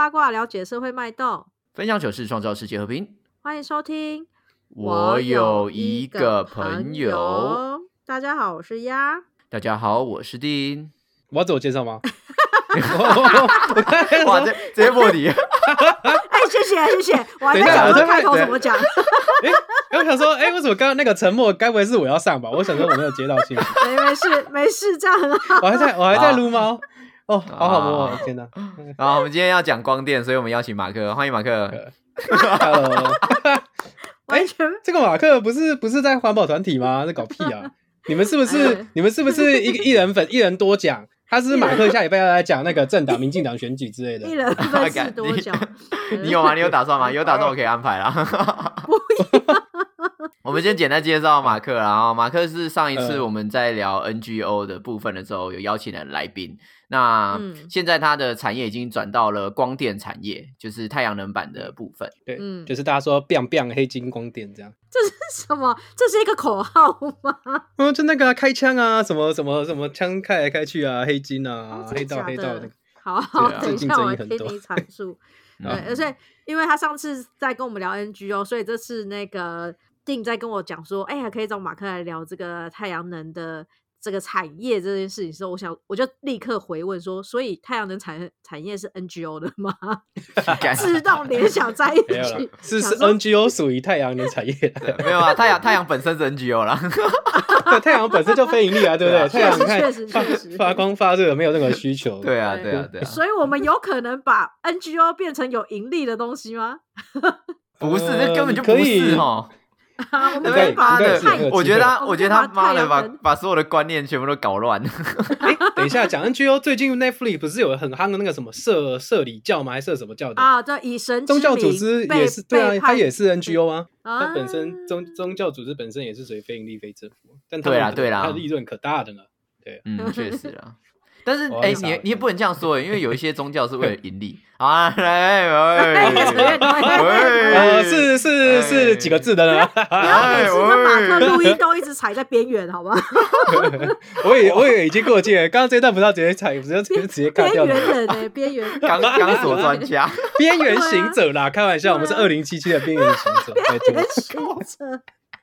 八卦了解社会脉动，分享糗事，创造世界和平。欢迎收听。我有一个朋友，大家好，我是鸭。大家好，我是丁。我要自我介绍吗？哇，这直接破题。哎，谢谢谢谢，我还等一在想下我在说开头怎么讲。哎，我想说，哎，为什么刚刚那个沉默，该不会是我要上吧？我想说我没有接到信息，没没事没事，这样很好。我还在我还在撸猫。哦，好好摸哦，天哪然后我们今天要讲光电，所以我们邀请马克，欢迎马克。Hello，完全这个马克不是不是在环保团体吗？在搞屁啊！你们是不是哎你们是不是一个一人粉一人多讲？他是马克下礼拜要来讲那个政党、民进党选举之类的一。人分是多讲。你有吗？你有打算吗？有打算我可以安排啦。我们先简单介绍马克啦，然后马克是上一次呃我们在聊 NGO 的部分的时候有邀请的来宾。那嗯现在它的产业已经转到了光电产业，就是太阳能板的部分。对，嗯就是大家说 “biang biang” 黑金光电这样。这是什么？这是一个口号吗？嗯，就那个啊、开枪啊，什么什么什么枪开来开去啊，黑金啊，哦黑道黑道的。好好，啊等一下我听你阐述。对嗯，而且因为他上次在跟我们聊 NGO，所以这次那个定在跟我讲说，哎呀，可以找马克来聊这个太阳能的这个产业这件事情的时候，我想我就立刻回问说，所以太阳能产产业是 NGO 的吗？自动联想在一起，，是是 NGO 属于太阳能产业的，没有啊，太阳太阳本身是 NGO 啦。对，太阳本身就非盈利啊，对不对？太阳确实确发发光发热没有任何需求，对啊，对对啊，对啊，所以我们有可能把 NGO 变成有盈利的东西吗？不是，呃这根本就不是可以哦。啊，我们对不对？我觉得他，我觉得他妈的把把所有的观念全部都搞乱。哎，等一下讲 NGO，最近 Netflix 不是有很夯的那个什么社社里教吗？还是社什么教的？啊，对，以神之宗教组织也是对啊背，它也是 NGO 啊，啊它本身宗宗教组织本身也是属于非盈利非政府，但他对啦对啦它的利润可大的呢。对嗯，确实啊。但是，哎、你你也不能这样说，因为有一些宗教是为了盈利 啊。来，呃，是是哎是几个字的呢？不要每次跟马克录音都一直踩在边缘，好吗？我也我也已经过界了，刚刚这一段不是要直接踩，不是要直接直接边看掉边缘人呢？边缘钢钢索专家，边缘行者啦，开玩笑，我们是二零七七的边缘行者，边缘行者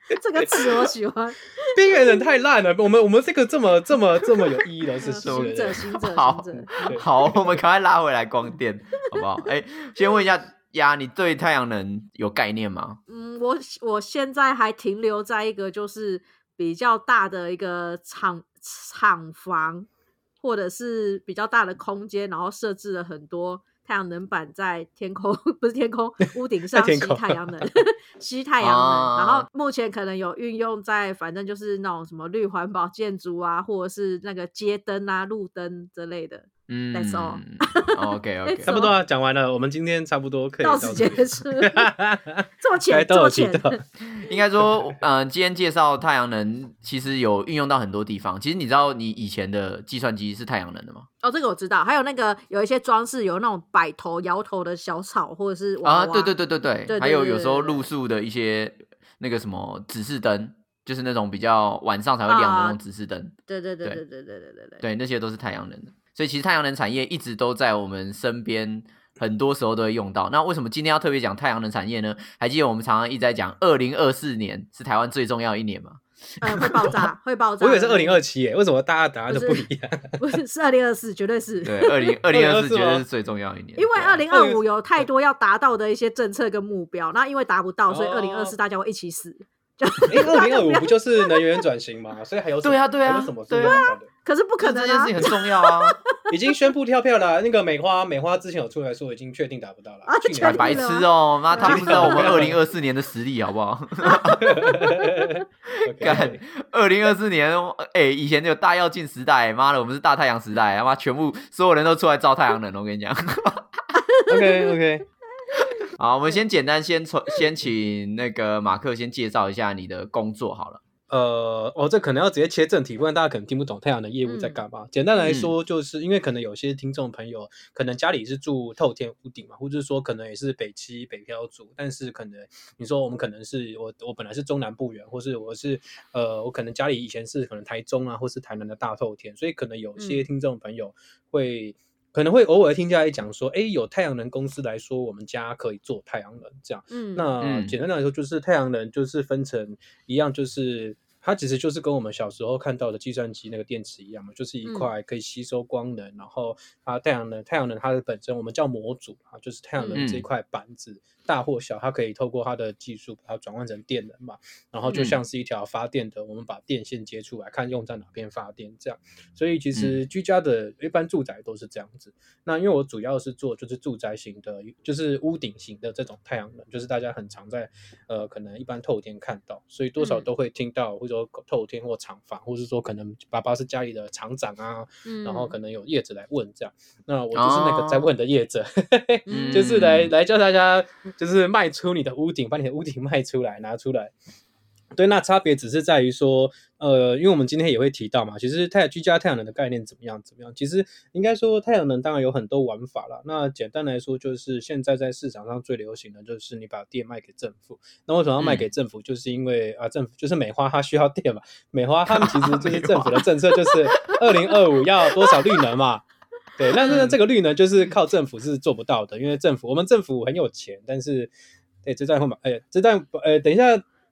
这个词我喜欢。边缘人太烂了，我们我们这个这么这么这么有意义的 是是行者，行者，好行者。对好，我们赶快拉回来光电，好不好？哎、先问一下呀，你对太阳能有概念吗？嗯，我我现在还停留在一个就是比较大的一个厂厂房，或者是比较大的空间，然后设置了很多太阳能板在天空，不是天空，屋顶上吸太阳能，吸太阳能。啊然后目前可能有运用在，反正就是那种什么绿环保建筑啊，或者是那个街灯啊、路灯之类的。嗯 That's all OK OK，差不多啊，讲完了，我们今天差不多可以到此结束，这么该浅，这都么浅。有提到，应该说，嗯、今天介绍太阳能，其实有运用到很多地方。其实你知道，你以前的计算机是太阳能的吗？哦，这个我知道，还有那个有一些装饰，有那种摆头摇头的小草，或者是啊，娃。对对对对对，还有有时候路宿的一些那个什么指示灯，就是那种比较晚上才会亮的那啊。种指示灯，对对对对对。对对对对对。对，那些都是太阳能的。所以其实太阳能产业一直都在我们身边，很多时候都会用到。那为什么今天要特别讲太阳能产业呢？还记得我们常常一直在讲，二零二四年是台湾最重要的一年吗？呃，会爆炸，会爆炸。我以为是二零二，七耶，为什么大家答案都不一样？不是是二零二四，绝对是。对，二零 二零二四2024吗绝对是最重要一年，因为二零二五有太多要达到的一些政策跟目标，那因为达不到，所以二零二四哦大家会一起死。哎，二零二五不就是能源转型吗？所以还有什么对啊对啊还有什么对？可是不可能啊这件事！情很重要啊！已经宣布跳票了。那个美花，美花之前有出来说已经确定达不到了啊。去年确定白痴哦，妈，他不知道我们二零二四年的实力好不好 干，二零二四年，哎、以前有大跃进时代，妈的，我们是大太阳时代，他妈全部所有人都出来照太阳能，我跟你讲。OK OK，好，我们先简单先从先请那个马克先介绍一下你的工作好了。呃，哦，这可能要直接切正题，不然大家可能听不懂太阳能业务在干嘛。简单来说，就是因为可能有些听众朋友可能家里是住透天屋顶嘛，或者是说可能也是北七北漂族，但是可能你说我们可能是我我本来是中南部人，或是我是呃我可能家里以前是可能台中啊，或是台南的大透天，所以可能有些嗯听众朋友会。可能会偶尔听家里讲说，哎，有太阳能公司来说，我们家可以做太阳能这样。嗯，那嗯简单来说，就是太阳能就是分成一样，就是它其实就是跟我们小时候看到的计算机那个电池一样嘛，就是一嗯块可以吸收光能，然后它太阳能太阳能它的本身我们叫模组啊，就是太阳能这一嗯块板子。大或小，它可以透过它的技术把它转换成电能嘛，然后就嗯。像是一条发电的，我们把电线接出来，看用在哪边发电这样。所以其实居家的一般住宅都是这样子。那因为我主要是做就是住宅型的，就是屋顶型的这种太阳能，就是大家很常在呃可能一般透天看到，所以多少嗯。都会听到，或者说透天或厂房，或是说可能爸爸是家里的厂长啊，嗯，然后可能有业者来问这样，那我就是那个在哦。问的业者，嗯 就是来嗯。来教大家就是卖出你的屋顶，把你的屋顶卖出来拿出来。对，那差别只是在于说，呃，因为我们今天也会提到嘛，其实太居家太阳能的概念怎么样怎么样，其实应该说太阳能当然有很多玩法啦。那简单来说，就是现在在市场上最流行的就是你把电卖给政府。那为什么要卖给政府？就是因为啊，政府就是美花它需要电嘛，美花他们其实就是政府的政策，就是二零二五要多少绿能嘛。对，但是呢，这个绿呢就是靠政府是做不到的，因为政府我们政府很有钱，但是，对，这段会马，哎，这段呃，等一下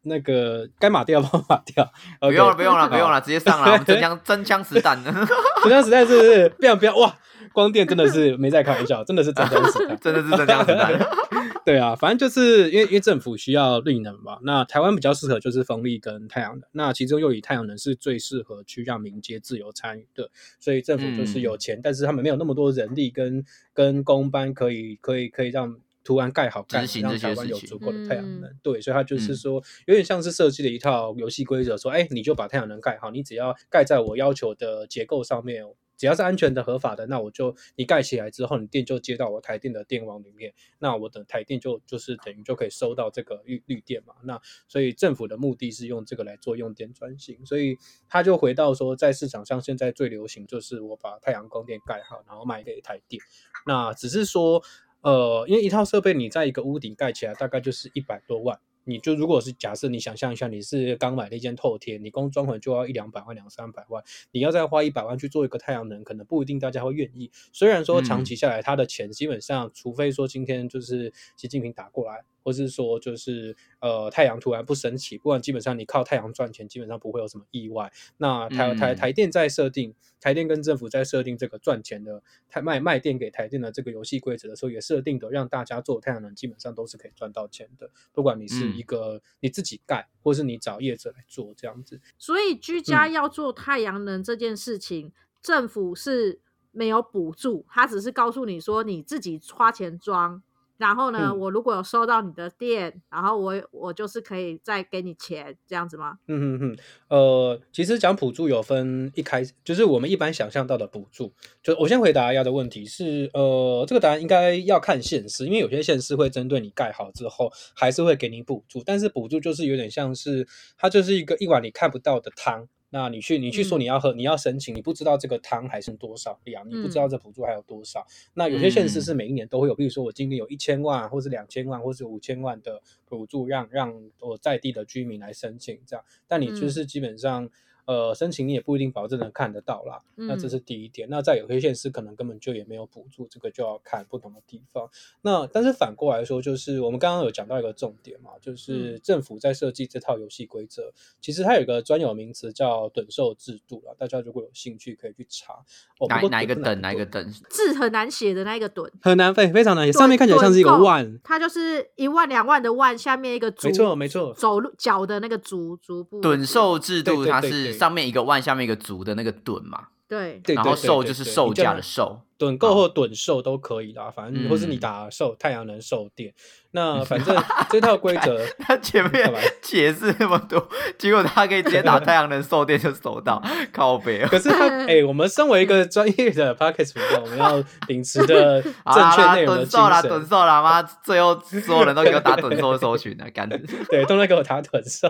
那个该码掉帮我码掉，不用了，不用了，不用了，直接上了，我们真枪真枪实弹，真枪实弹是不是？不要不要哇！光电真的是没在开玩笑，真的是真枪实弹。真的是真枪实弹。对啊，反正就是因为因为政府需要绿能嘛，那台湾比较适合就是风力跟太阳能，那其中又以太阳能是最适合去让民间自由参与的，所以政府就是有钱，但是他们没有那么多人力跟跟工班可以可以可以让。突然盖好盖让台湾有足够的太阳能，嗯。对，所以他就是嗯说，有点像是设计了一套游戏规则，说，哎，你就把太阳能盖好，你只要盖在我要求的结构上面，只要是安全的、合法的，那我就你盖起来之后，你电就接到我台电的电网里面，那我的台电就就是等于就可以收到这个绿绿电嘛。那所以政府的目的是用这个来做用电转型，所以他就回到说，在市场上现在最流行就是我把太阳光电盖好，然后卖给台电。那只是说，呃，因为一套设备你在一个屋顶盖起来大概就是一百多万。你就如果是假设你想象一下，你是刚买了一间透天，你光装潢就要一两百万、两三百万，你要再花一百万去做一个太阳能，可能不一定大家会愿意。虽然说长期下来，他的钱基本上，除非说今天就是习近平打过来，或是说就是呃太阳突然不升起，不然基本上你靠太阳赚钱，基本上不会有什么意外。那台台嗯台电在设定，台电跟政府在设定这个赚钱的台卖卖电给台电的这个游戏规则的时候，也设定的让大家做太阳能基本上都是可以赚到钱的，不管你是嗯一个你自己盖，或是你找业者来做这样子。所以居嗯家要做太阳能这件事情，政府是没有补助，他只是告诉你说你自己花钱装，然后呢，嗯我如果有收到你的电，然后我我就是可以再给你钱，这样子吗？嗯嗯嗯，呃，其实讲补助有分一开始就是我们一般想象到的补助，就我先回答一下的问题是，呃，这个答案应该要看县市，因为有些县市会针对你盖好之后还是会给你补助，但是补助就是有点像是它就是一个一碗你看不到的汤。那你去，你去说嗯你要喝，你要申请，你不知道这个汤还剩多少量，你不知道嗯这补助还有多少。那有些县市嗯是每一年都会有，比如说我今年有一千万，或是两千万，或是五千万的补助，让让我在地的居民来申请这样。但你就嗯是基本上，呃，申请你也不一定保证能看得到啦。那这嗯是第一点。那在有些县市可能根本就也没有补助，这个就要看不同的地方。那但是反过来说，就是我们刚刚有讲到一个重点嘛，就是嗯政府在设计这套游戏规则，其实它有一个专有名词叫趸售制度啦。大家如果有兴趣可以去查。哦，哪哪一个等哪一个趸等？字很难写的那一个趸，很难非非常难写，上面看起来像是一个万。它就是一万两万的万，下面一个足，没错没错走路脚的那个足足部趸售制度它对对对对是上面一个万，下面一个足的那个盾嘛，对，然后对对对售就是售价的售。趸购或趸售都可以啦，反正或是你嗯打售太阳能售电，那反正 这套规则他前面解释那么多，结果他可以直接打太阳能售电就收到，靠北哦。可是他 哎、我们身为一个专业的 podcast 频道，我们要秉持的 正确内容的精趸售啦，趸，售啦，妈，最后所有人都给我打趸售搜寻了，干。对，都在给我打趸售。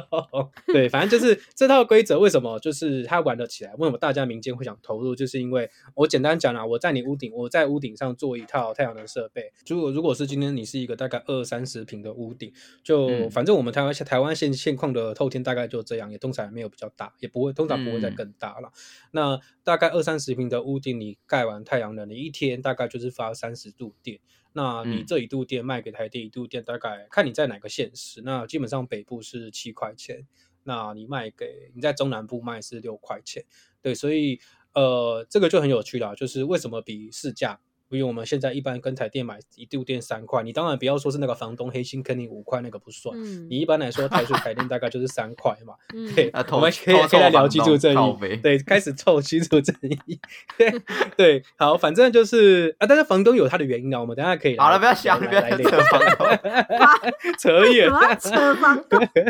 对，反正就是这套规则为什么就是他玩得起来，为什么大家民间会想投入，就是因为我简单讲啦，我在你屋屋顶，我在屋顶上做一套太阳能设备。如果如果是今天你是一个大概二三十平的屋顶，就、嗯反正我们台湾台湾现现况的透天大概就这样，也通常也没有比较大，也不会通常不会再嗯更大了。那大概二三十平的屋顶，你盖完太阳能，你一天大概就是发三十度电。那你嗯这一度电卖给台电一度电，大概看你在哪个县市。那基本上北部是七块钱，那你卖给你在中南部卖是六块钱。对，所以呃，这个就很有趣啦，就是为什么比市价？因为我们现在一般跟台电买一度电三块，你当然不要说是那个房东黑心坑你五块那个不算，嗯你一般来说台水台电大概就是三块嘛。嗯对，啊我们可以偷可以来聊居住正义，对，开始凑居住正义，对对，好，反正就是啊，但是房东有他的原因啊，我们等下可以来好了，不要想，来不要 扯房东。扯远什么扯房东？对，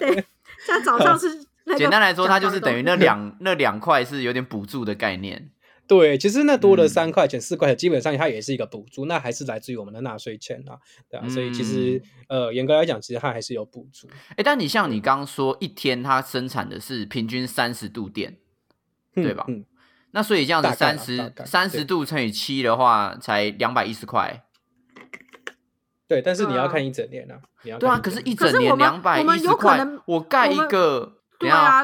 对，像早上是那个简单来说，它就是等于那 两那两块是有点补助的概念。对，其实那多了嗯三块钱、四块钱，基本上它也是一个补助，那还是来自于我们的纳税钱啊，对啊，所以其实嗯呃，严格来讲，其实它还是有补助。哎，但你像你刚刚说，一天它生产的是平均三十度电，嗯对吧嗯，那所以这样子三十三十度乘以七的话，才两百一十块。对，但是你要看一整年啊，你要对啊，可是一整年两百一十块我盖一个。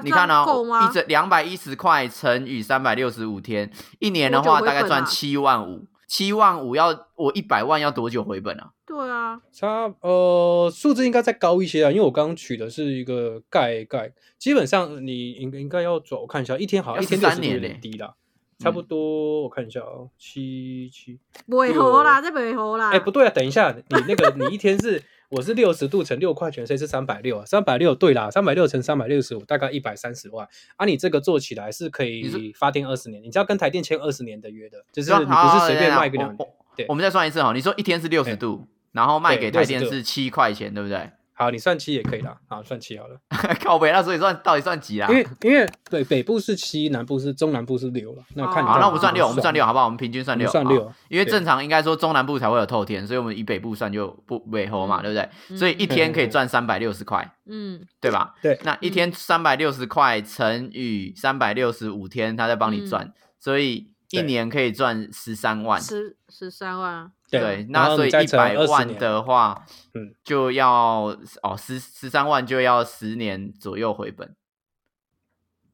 你看啊够吗，一整两百一十块乘以三百六十五天，一年的话大概赚七万五。七万五要我一百万要多久回本啊？对啊，差呃数字应该再高一些啊，因为我刚刚取的是一个盖盖，基本上你应应该要走，我看一下，一天好像要一天六13十有年嘞点低啦，差不多我看一下哦，七七，不会合啦，这不会合啦。哎不对啊，等一下，你那个你一天是我是六十度乘六块钱，所以是三百六啊，三百六对啦，三百六乘三百六十五大概一百三十万啊，你这个做起来是可以发电二十年，你只要跟台电签二十年的约的，就是你不是随便卖个两。对我们再算一次哈，你说一天是六十哎度，然后卖给台电是七块钱，对不对？好，你算七也可以啦，好算七好了。靠北，那所以算到底算几啊因？为因为对北部是七，南部是中南部是六了。那看你好那我们算六，我们算六，好不好？我们平均算六，算六因为正常应该说中南部才会有透天，所以我们以北部算就不尾猴嘛，嗯对不对？嗯所以一天可以赚三百六十块，嗯，对吧？对那一天三百六十块乘以三百六十五天，他在帮你赚，所以一年可以赚十三万。十十三万啊，对那所以一后你再乘20百万的话，嗯，就要哦十十三万就要十年左右回本，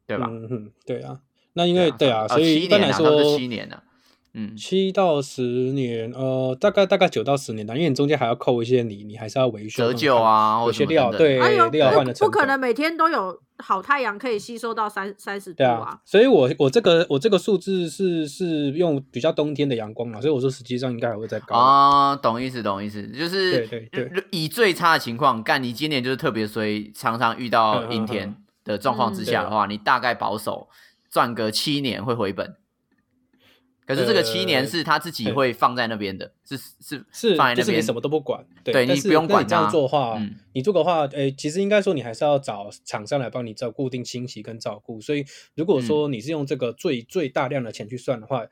对吧？嗯哼，对啊。那因为对啊，所以一般来哦七年啊差不多七年呢，嗯，七到十年，呃，大概大概九到十年的，因为你中间还要扣一些你你还是要维修折旧，啊，有些料对料换的不不可能每天都有好太阳可以吸收到三三十度对啊，所以我我这个我这个数字是是用比较冬天的阳光嘛，所以我说实际上应该还会再高。啊，懂意思，懂意思，就是对对对。呃以最差的情况，干你今年就是特别衰，常常遇到阴天嗯。的状况之下的话，你大概保守赚个七年会回本。可是这个七年呃是他自己会放在那边的，是是是放在那边，就是你什么都不管，对，你不用管你这样做的话，嗯。你做的话，诶、其实应该说你还是要找厂商来帮你照固定清洗跟照顾。所以如果嗯。说你是用这个最最大量的钱去算的话，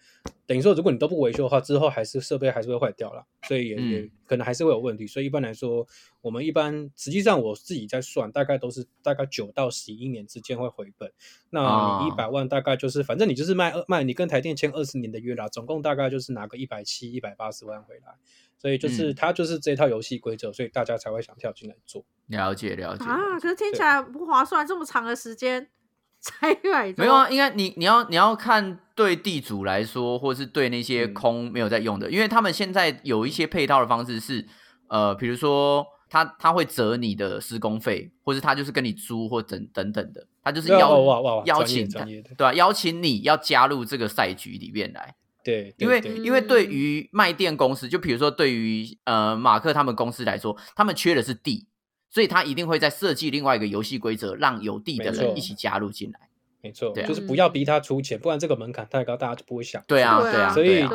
等于说如果你都不维修的话，之后还是设备还是会坏掉了，所以也、嗯也可能还是会有问题。所以一般来说，我们一般实际上我自己在算，大概都是大概九到十一年之间会回本。那你一哦百万大概就是，反正你就是卖二卖，你跟台电签二十年的约啦，总共大概就是拿个一百七、一百八十万回来。所以就是嗯它就是这套游戏规则，所以大家才会想跳进来做。了解了解。啊，可是听起来不划算，这么长的时间 才买没有啊，应该你你要你要看对地主来说，或是对那些嗯。空没有在用的，因为他们现在有一些配套的方式是，呃，比如说他他会折你的施工费，或是他就是跟你租或等等等的，他就是哇邀请专业的。对吧、邀请你要加入这个赛局里面来，对，因为对。对因为对嗯于卖电公司，就比如说对于呃马克他们公司来说，他们缺的是地，所以他一定会在设计另外一个游戏规则，让有地的人一起加入进来。没错，对啊。就是不要逼他出钱，不然这个门槛太高，大家就不会想。对啊，对啊对啊，所以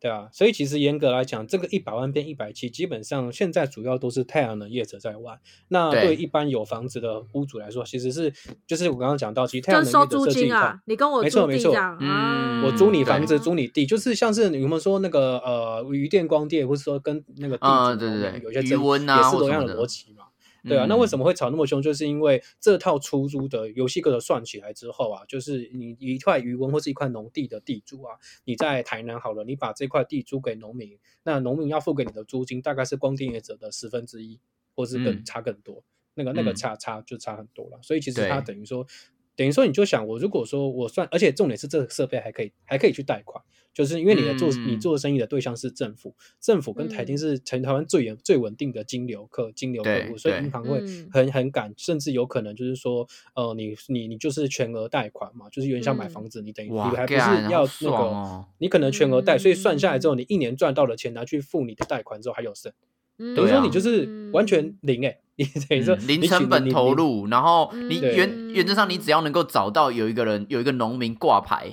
对啊。所以其实严格来讲，这个一百万变一百七，基本上现在主要都是太阳能业者在玩。那对对一般有房子的屋主来说，其实是就是我刚刚讲到，其实太阳能业者设计啊，你跟我没错没错。嗯。啊我租你房子，租你地，就是像是你们说那个呃余电光电，或是说跟那个地主嗯对对对。有些争余温啊也是同样的。逻辑嘛。对啊，那为什么？么会吵那么凶？就是因为这套出租的游戏规则算起来之后啊，就是你一块渔翁或是一块农地的地租啊，你在台南好了，你把这块地租给农民，那农民要付给你的租金大概是光电业者的十分之一，或是更嗯差更多，那个那个嗯差差就差很多了。所以其实它等于说，等于说你就想我如果说我算，而且重点是这个设备还可以还可以去贷款。就是因为你的做、你嗯做生意的对象是政府，政府跟台金嗯是全台湾最严最稳定的金流客金流客户，所以银行会嗯很很敢，甚至有可能就是说，呃，你你你就是全额贷款嘛，就是有点像买嗯房子，你等于你还不是要那个，哦你可能全额贷，所以算下来之后，嗯你一年赚到的钱拿去付你的贷款之后还有剩，嗯等于说你就是完全零哎、你等于说嗯零成本投入，然后你嗯原原则上你只要能够找到有一个人有一个农民挂牌，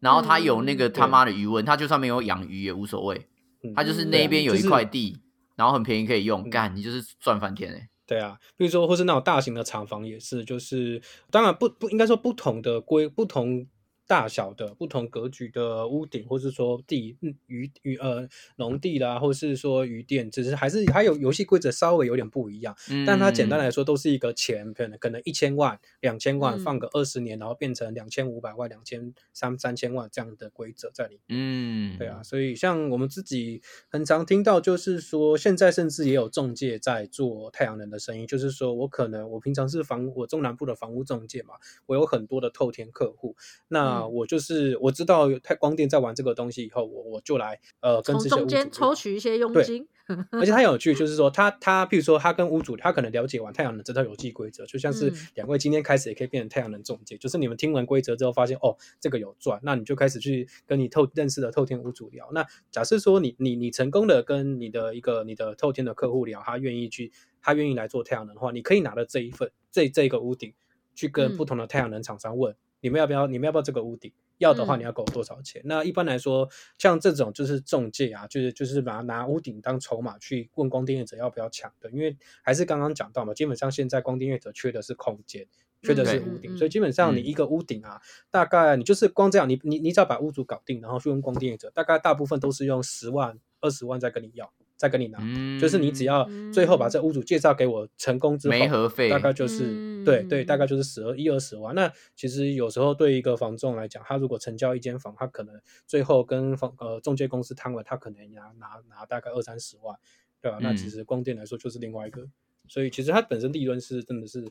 然后他有那个嗯他妈的余温，他就算没有养鱼也无所谓，嗯他就是嗯那边有一就是块地，然后很便宜可以用，嗯。干你就是赚翻天哎。对啊，比如说或是那种大型的厂房也是，就是当然不不应该说不同的规不同大小的不同格局的屋顶，或是说地嗯渔渔呃农地啦，或是说渔店，只是还是还有游戏规则稍微有点不一样，但它简单嗯。来说都是一个钱，可能可能一千万、两千万嗯。放个二十年，然后变成两千五百万、两千三三千万这样的规则在里面。嗯，对啊，，所以像我们自己很常听到，就是说现在甚至也有中介在做太阳能的生意，就是说我可能我平常是房我中南部的房屋中介嘛，我有很多的透天客户，那嗯我就是我知道太光电在玩这个东西以后，我我就来呃跟从这些中间抽取一些佣对金。而且他有趣，就是说他他，譬如说他跟屋主，他可能了解完太阳能这套游戏规则，就像是嗯两位今天开始也可以变成太阳能中介，就是你们听完规则之后发现哦这个有赚，那你就开始去跟你透认识的透天屋主聊。那假设说你你你成功的跟你的一个你的透天的客户聊，他愿意去他愿意来做太阳能的话，你可以拿着这一份这这个屋顶去跟嗯不同的太阳能厂商问。你们要不要？你们要不要这个屋顶？要的话，嗯你要给我多少钱？那一般来说，像这种就是中介啊，就是就是把它拿屋顶当筹码去问光电业者要不要抢的，因为还是刚刚讲到嘛，基本上现在光电业者缺的是空间，缺的是嗯屋顶，嗯所以基本上你嗯一个屋顶啊，大概你就是光这样，你你你只要把屋主搞定，然后去问光电业者，大概大部分都是用十万、二十万再跟你要，再跟你拿。嗯，就是你只要最后把这屋主介绍给我成功之后，没合费大概就是、对对，大概嗯就是十二一二十万。那其实有时候对一个房仲来讲，他如果成交一间房，他可能最后跟房呃中介公司摊了，他可能拿拿拿大概二三十万，对吧、那嗯其实光电来说就是另外一个，所以其实它本身利润是真的是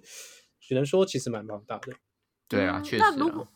只能说其实蛮庞大的。对啊，嗯确实啊那如果，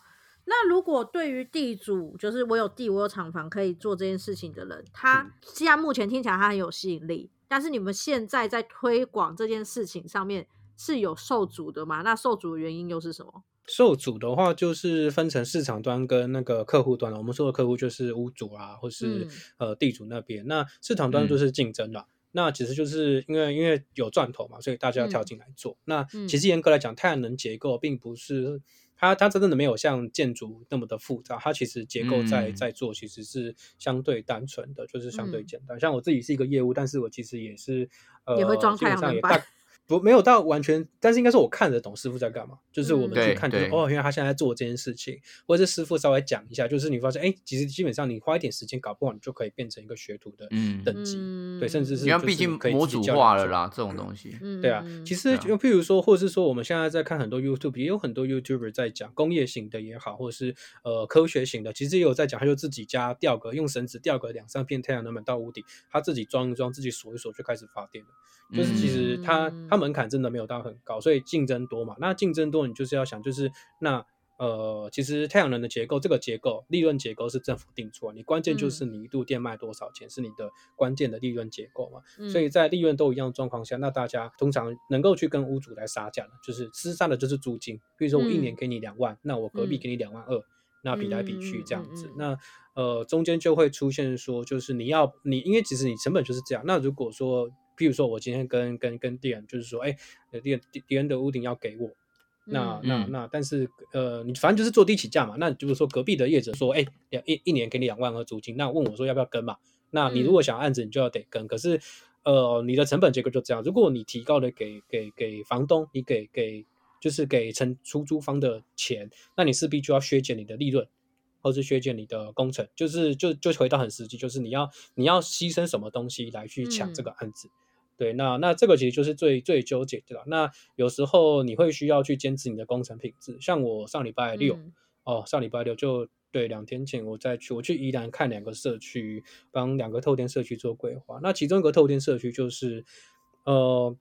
那如果对于地主，就是我有地，我有厂房可以做这件事情的人，他嗯现在目前听起来他很有吸引力，但是你们现在在推广这件事情上面是有受阻的吗？那受阻的原因又是什么？受阻的话，就是分成市场端跟那个客户端了。我们说的客户就是屋主啊，或是、嗯呃地主那边。那市场端就是竞争啦。那其实就是因为因为有赚头嘛，所以大家要跳嗯进来做。那嗯其实严格来讲，太阳能结构并不是它它真的没有像建筑那么的复杂，它其实结构在嗯在做其实是相对单纯的，就是相对嗯简单。像我自己是一个业务，但是我其实也是呃也会装基本太阳能板上也大不没有到完全，但是应该是我看得懂师傅在干嘛，就是我们嗯去对看，就是对哦，原来他现在在做这件事情，或者是师傅稍微讲一下，就是你发现，哎，其实基本上你花一点时间，搞不好你就可以变成一个学徒的嗯等级，对，甚至是因为毕竟可以自己模组化了啦，这种东西。嗯对啊，其实就譬如说，或者是说，我们现在在看很多 YouTube，也有很多 YouTuber 在讲工业型的也好，或者是呃科学型的，其实也有在讲，他就自己家吊个用绳子吊个两三片太阳能板到屋顶，他自己装一装，自己锁一锁就开始发电了。就是其实他嗯它门槛真的没有到很高，所以竞争多嘛。那竞争多，你就是要想，就是那呃，其实太阳能的结构，这个结构利润结构是政府定出来，你关键就是嗯你一度电卖多少钱，是你的关键的利润结构嘛。嗯所以在利润都一样的状况下，那大家通常能够去跟屋主来杀价的，就是厮杀的就是租金。比如说我一年嗯给你两万，那我隔壁嗯给你两万二。那比来比去这样子，嗯嗯嗯嗯那呃中间就会出现说，就是你要你，因为其实你成本就是这样。那如果说，譬如说我今天跟跟跟店就是说，哎，店店的屋顶要给我，那那那，但是呃，你反正就是坐地起价嘛。那就是说隔壁的业者说，哎，两一一年给你两万二租金，那问我说要不要跟嘛？那你如果想案子，你就要得跟。可是呃，你的成本结构就这样。如果你提高了给给给房东，你给给就是给承出租方的钱，那你势必就要削减你的利润。或是削减你的工程，就是就就回到很实际，就是你要你要牺牲什么东西来去抢这个案子。对，那那这个其实就是最最纠结的啦。那有时候你会需要去坚持你的工程品质，像我上礼拜六、嗯哦，上礼拜六就对两天前我再去，我去宜兰看两个社区，帮两个透天社区做规划。那其中一个透天社区就是，呃，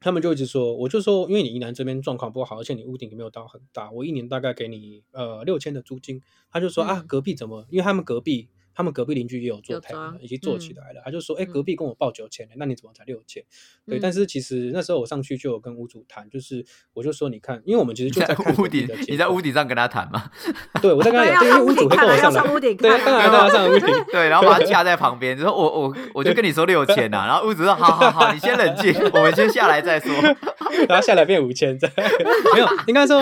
他们就一直说，我就说，因为你宜兰这边状况不好，而且你屋顶也没有到很大，我一年大概给你呃六千的租金。他就说、啊嗯，隔壁怎么？因为他们隔壁。他们隔壁邻居也有做有太阳能，已经做起嗯来了。他就说：“哎、嗯隔壁跟我报九千，那你怎么才六千？”对，嗯但是其实那时候我上去就有跟屋主谈，就是我就说，你看，因为我们其实就在屋顶你在屋顶上跟他谈嘛？对，我在跟他对讲，因为屋主会跟我上来，上屋顶对，看当然当然上屋顶，对，然后把他架在旁边，就说我我我就跟你说六千呐，然后屋主说 好好好，你先冷静，我们先下来再说。然后下来变五千，再没有，应该说，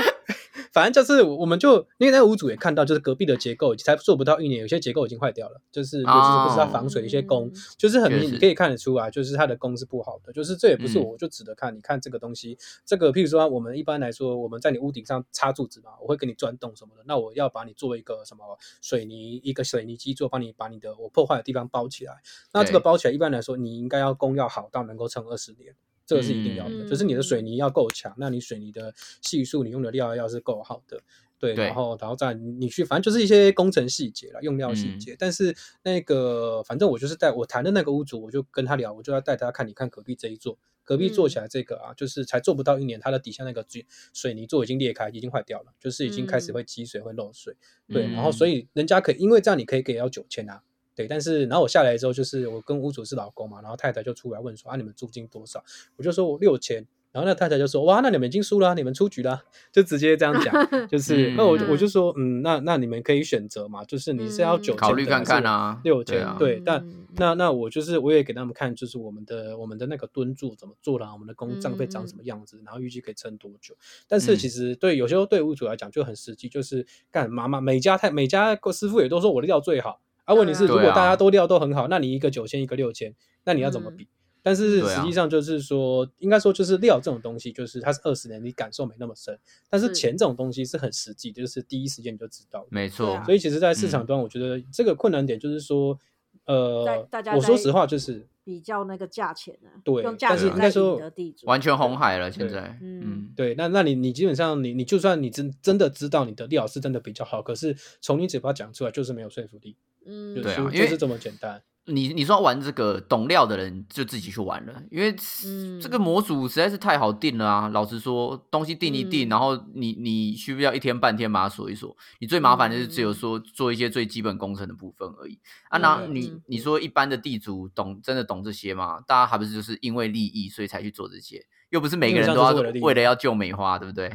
反正就是我们就因为那个屋主也看到，就是隔壁的结构才做不到一年，有些结构已经坏掉了，就是尤其是不是它防水的一些工，嗯就是很明你可以看得出来，就是它的工是不好的，就是这也不是嗯我就指着看，你看这个东西，这个譬如说我们一般来说我们在你屋顶上插柱子嘛，我会给你钻洞什么的，那我要把你做一个什么水泥一个水泥基座，帮你把你的我破坏的地方包起来，那这个包起来一般来说你应该要工要好到能够撑二十年。这个是一定要的，嗯就是你的水泥要够强，那你水泥的系数，你用的料要是够好的，对，对然后然后再你去，反正就是一些工程细节了，用料细嗯节。但是那个，反正我就是带我谈的那个屋主，我就跟他聊，我就要带他看，你看隔壁这一座，隔壁做起来这个啊，就是才做不到一年，它的底下那个水水泥座已经裂开，已经坏掉了，就是已经开始嗯会积水会漏水，对，嗯然后所以人家可以，因为这样你可以给到九千啊。对，但是然后我下来之后，就是我跟屋主是老公嘛，然后太太就出来问说啊，你们租金多少？我就说我六千，然后那太太就说哇，那你们已经输了啊、你们出局了啊，就直接这样讲，就是那我我就说嗯，那那你们可以选择嘛，就是你是要嗯九千考虑看看啊六千对啊对，但嗯那那我就是我也给他们看，就是我们的我们的那个蹲柱怎么做啦，我们的工账会长什么样子，然后预计可以撑多久。但是嗯其实对有些时候对屋主来讲就很实际，就是干妈妈每家太每家师傅也都说我的料最好啊。问题是如果大家都料都很好，那你一个九千一个六千，那你要怎么嗯比？但是实际上就是说，应该说就是料这种东西，就是它是二十年，你感受没那么深。但是是钱这种东西是很实际的，就是第一时间你就知道。没错所以其实，在市场嗯端，我觉得这个困难点就是说，呃大大，家我说实话，就是比较那个价钱呢、对用价但是钱在应该说地主，完全红海了，现在，嗯嗯，对，那那你你基本上你你就算你真真的知道你的李老师真的比较好，可是从你嘴巴讲出来就是没有说服力，嗯，对啊因为就就是这么简单。你你说玩这个懂料的人就自己去玩了，因为嗯这个模组实在是太好定了啊！老实说，东西定一定，嗯然后你你需不需要一天半天把它锁一锁？你最麻烦的是只有嗯说做一些最基本工程的部分而已啊。那嗯你嗯你说一般的地主懂真的懂这些吗？大家还不是就是因为利益所以才去做这些，又不是每个人都要为了要救梅花，对不对？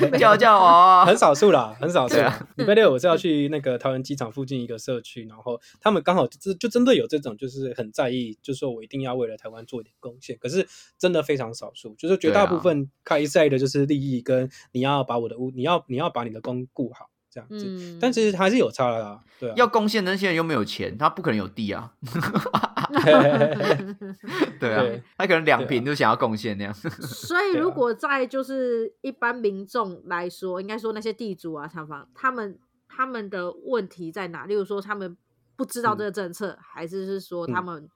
嗯 叫叫我很少数啦，很少数。礼拜六我是要去那个桃园机场附近一个社区，然后他们刚好就就针对有这种就是很在意，就说我一定要为了台湾做一点贡献。可是真的非常少数，就是绝大部分开赛的就是利益跟你要把我的屋，你要你要把你的工顾好这样子。嗯，但其实还是有差的啦，对啊。要贡献的那些人又没有钱，他不可能有地啊，对啊对，他可能两瓶就想要贡献那样。所以，如果在就是一般民众来说，应该说那些地主啊、厂房，他们他们的问题在哪？例如说，他们不知道这个政策，还是是说他嗯们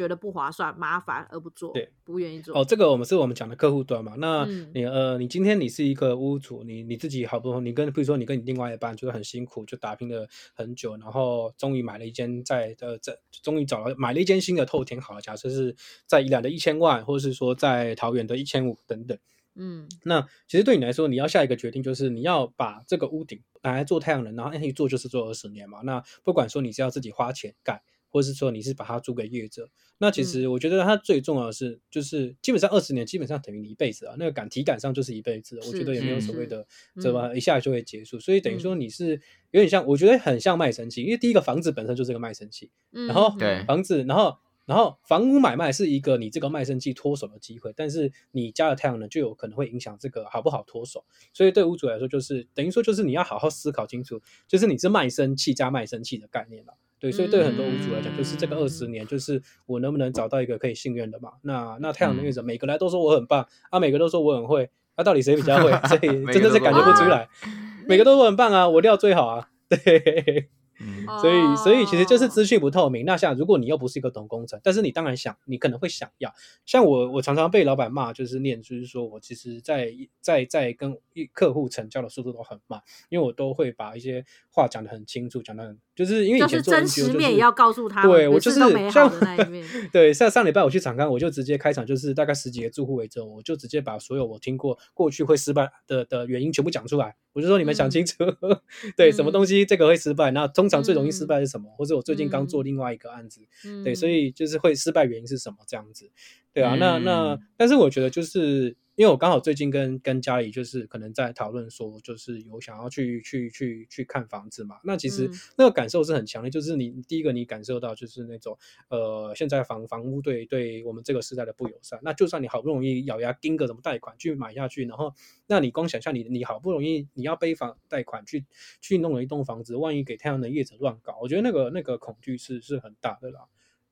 觉得不划算、麻烦而不做，对，不愿意做？哦，这个我们是我们讲的客户端嘛。那嗯你、呃，你今天你是一个屋主，你你自己好不容易，你跟比如说你跟你另外一半就是很辛苦，就打拼了很久，然后终于买了一间在呃在终于找了买了一间新的透天好了，假设是在宜兰的一千万，或者是说在桃园的一千五等等。嗯那其实对你来说，你要下一个决定，就是你要把这个屋顶拿来做太阳能，然后一做就是做二十年嘛。那不管说你是要自己花钱盖，或是说你是把它租给业者，那其实我觉得它最重要的是，就是基本上二十年基本上等于你一辈子啊，那个感体感上就是一辈子。我觉得也没有所谓的是这么一下就会结束，所以等于说你是有点像，我觉得很像卖身契，因为第一个房子本身就是个卖身契，嗯，然后对。房子，然后然后房屋买卖是一个你这个卖身契脱手的机会，但是你加了太阳能就有可能会影响这个好不好脱手，所以对屋主来说就是等于说就是你要好好思考清楚，就是你是卖身契加卖身契的概念了。对，所以对很多屋主来讲，就是这个二十年，就是我能不能找到一个可以信任的嘛？那那太阳能业者每个来都说我很棒啊，每个都说我很会，那、到底谁比较会？所以真的是感觉不出来，每个都说很棒啊，我料最好啊，对。嗯 所以所以其实就是哦资讯不透明。那像如果你又不是一个懂工程，但是你当然想，你可能会想要。像我我常常被老板骂，就是念，就是说我其实在在在跟客户成交的速度都很慢，因为我都会把一些话讲得很清楚，讲得很就是因为以前做就是真实面也要告诉他，对我就是不是都美好像的那一面。对，上上礼拜我去场刊，我就直接开场，就是大概十几个住户为证，我就直接把所有我听过过去会失败的的原因全部讲出来。我就说你们想清楚，对，什么东西这个会失败，那通常最容易失败是什么？或者我最近刚做另外一个案子，对，所嗯以就是会失败原因是什么这样子，对啊，那那嗯。但是我觉得就是因为我刚好最近跟跟家里就是可能在讨论说，就是有想要去去去去看房子嘛，那其实嗯。那个感受是很强烈，就是你第一个你感受到就是那种呃现在房房屋对对我们这个时代的不友善，那就算你好不容易咬牙盯个什么贷款去买下去，然后那你光想象你你好不容易你要背房贷款去去弄了一栋房子，万一给太阳能业者乱搞，我觉得那个那个恐惧是是很大的啦。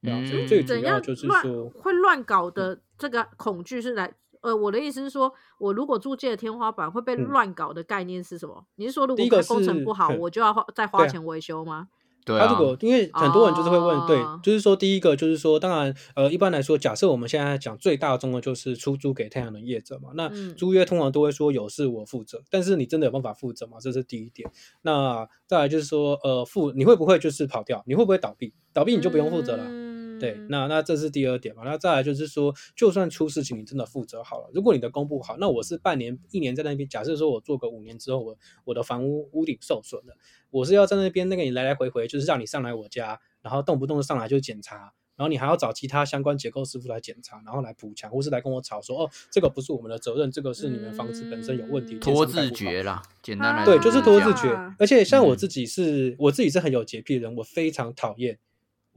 对啊，所以嗯最主怎样要就是乱说，会乱搞的这个恐惧是来。呃，我的意思是说，我如果租借的天花板会被嗯乱搞的概念是什么？你是说，如第一个果工程不好，嗯我就要花再花钱维修吗？对啊他如，果因为很多人就是会问，对哦，就是说第一个就是说，当然呃，一般来说，假设我们现在讲最大宗的就是出租给太阳能业者嘛，那嗯租约通常都会说有事我负责，但是你真的有办法负责吗？这是第一点。那再来就是说，呃，负你会不会就是跑掉？你会不会倒闭？倒闭你就不用负责了。对，嗯那那这是第二点嘛。那再来就是说，就算出事情，你真的负责好了。如果你的工不好，那我是半年、一年在那边。假设说我做个五年之后，我我的房屋屋顶受损了，我是要在那边那个你来来回回，就是让你上来我家，然后动不动上来就检查，然后你还要找其他相关结构师傅来检查，然后来补强，或是来跟我吵说，哦，这个不是我们的责任，这个是你们房子本身有问题，嗯拖字建商盖不好诀啦，简单来对，就是拖字诀啊。而且像我嗯自己是，我自己是很有洁癖的人，我非常讨厌，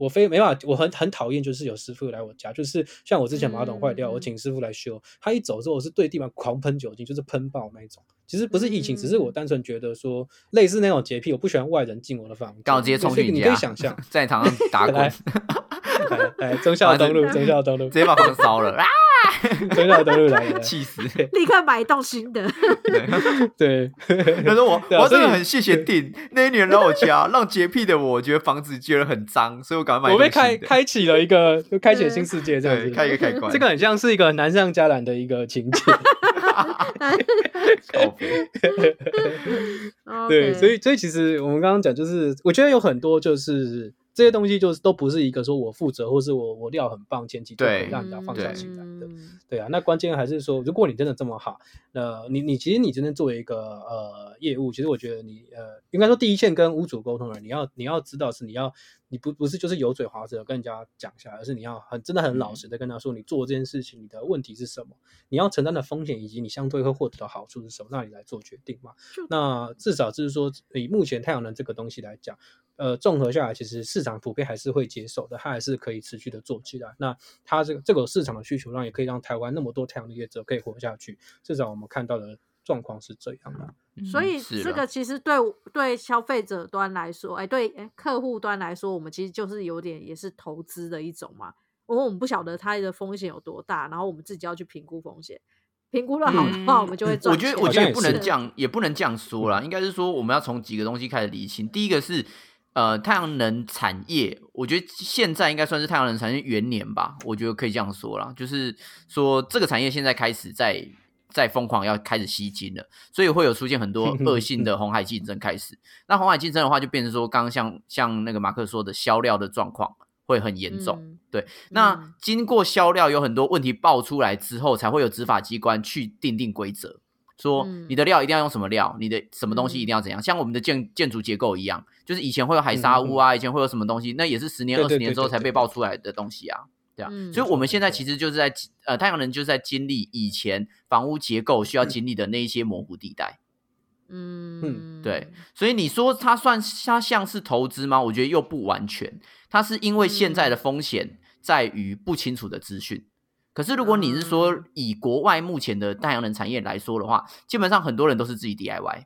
我非没办法，我很很讨厌，就是有师傅来我家，就是像我之前马桶坏掉，嗯我请师傅来修，他一走之后，我是对地板狂喷酒精，就是喷爆那一种。其实不是疫情，只是我嗯单纯觉得说，类似那种洁癖，我不喜欢外人进我的房间。所以你冲进你家，可以想象，在床上打 滚，来直来来，忠孝东路，忠孝东路，直接把房子烧了啊！忠孝东路来来来，气死！立刻买一栋新的。对，他说我我真的很谢谢定那一年来我家，让洁癖的我觉得房子觉得很脏，所以我赶快买我被开开启了一个，就开启了新世界这样子。开一个开关，这个很像是一个难上加难的一个情节。对，所以所以其实我们刚刚讲，就是我觉得有很多就是这些东西，就是都不是一个说我负责或是我我料很棒，前期就可以让人家放下心来的。嗯对啊，那关键还是说，如果你真的这么好，那你你其实你真的作为一个呃业务，其实我觉得你呃应该说第一线跟屋主沟通的人，你要你要知道是你要你不不是就是油嘴滑舌跟人家讲一下来，而是你要很真的很老实的跟他说，你做这件事情你的问题是什么，你要承担的风险以及你相对会获得的好处是什么，那你来做决定嘛。那至少就是说，以目前太阳能这个东西来讲。呃，综合下来，其实市场普遍还是会接受的，它还是可以持续的做起来。那它这个这个市场的需求量，也可以让台湾那么多太阳能业者可以活下去。至少我们看到的状况是这样的。所以这个其实对对消费者端来说，哎，对哎客户端来说，我们其实就是有点也是投资的一种嘛。因为我们不晓得它的风险有多大，然后我们自己要去评估风险，评估的好的话，我们就会赚钱。我觉得，我觉得也不能这样，也不能这样说啦。应该是说，我们要从几个东西开始理清。第一个是，呃，太阳能产业，我觉得现在应该算是太阳能产业元年吧。我觉得可以这样说啦，就是说这个产业现在开始在在疯狂要开始吸金了，所以会有出现很多恶 性的红海竞争开始。那红海竞争的话，就变成说，刚刚像像那个马克说的，销料的状况会很严重。嗯对，那嗯经过销料有很多问题爆出来之后，才会有执法机关去定定规则，说嗯你的料一定要用什么料，你的什么东西一定要怎样，像我们的建建筑结构一样，就是以前会有海沙屋啊，以前会有什么东西，那也是十年二十年之后才被爆出来的东西啊。对啊，嗯所以我们现在其实就是在呃太阳能就是在经历以前房屋结构需要经历的那一些模糊地带。嗯，对，所以你说它算它像是投资吗？我觉得又不完全，它是因为现在的风险在于不清楚的资讯。可是如果你是说嗯以国外目前的太阳能产业来说的话，基本上很多人都是自己 DIY，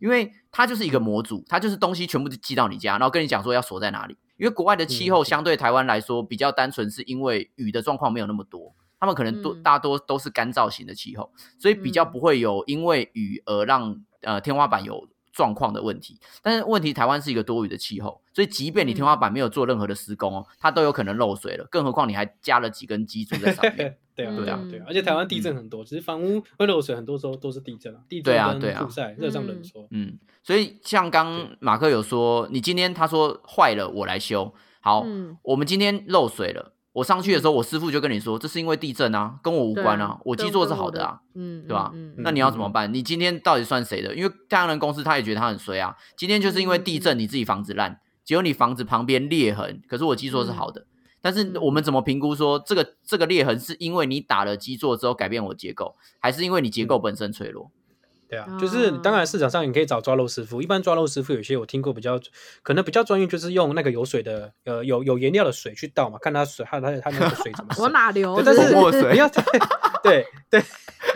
因为它就是一个模组，它就是东西全部寄到你家，然后跟你讲说要锁在哪里。因为国外的气候嗯。相对台湾来说比较单纯，是因为雨的状况没有那么多，他们可能多嗯。大多都是干燥型的气候，所以比较嗯。不会有因为雨而让呃天花板有状况的问题。但是问题，台湾是一个多雨的气候，所以即便你天花板没有做任何的施工哦，它都有可能漏水了。更何况你还加了几根基柱在上面。对啊，对啊，嗯对啊，而且台湾地震很多，其实房屋会漏水，很多时候都是地震啊，地震啊对啊跟酷晒、热胀冷缩。嗯，所以像刚马克有说，你今天他说坏了，我来修。好，嗯我们今天漏水了，我上去的时候，我师傅就跟你说，这是因为地震啊，跟我无关啊，我基座是好的啊。嗯，对吧嗯那你要怎么办？你今天到底算谁的？因为太阳能公司他也觉得他很衰啊。今天就是因为地嗯震，你自己房子烂，只有你房子旁边裂痕，可是我基座是好的。但是嗯我们怎么评估说这个这个裂痕是因为你打了基座之后改变我结构，还是因为你结构本身脆弱？对啊，就是当然市场上你可以找抓漏师傅，一般抓漏师傅有些我听过比较可能比较专业，就是用那个有水的呃有有颜料的水去倒嘛，看它水它它它那个水怎么 渗。我哪流？但是泼墨水 你要 对对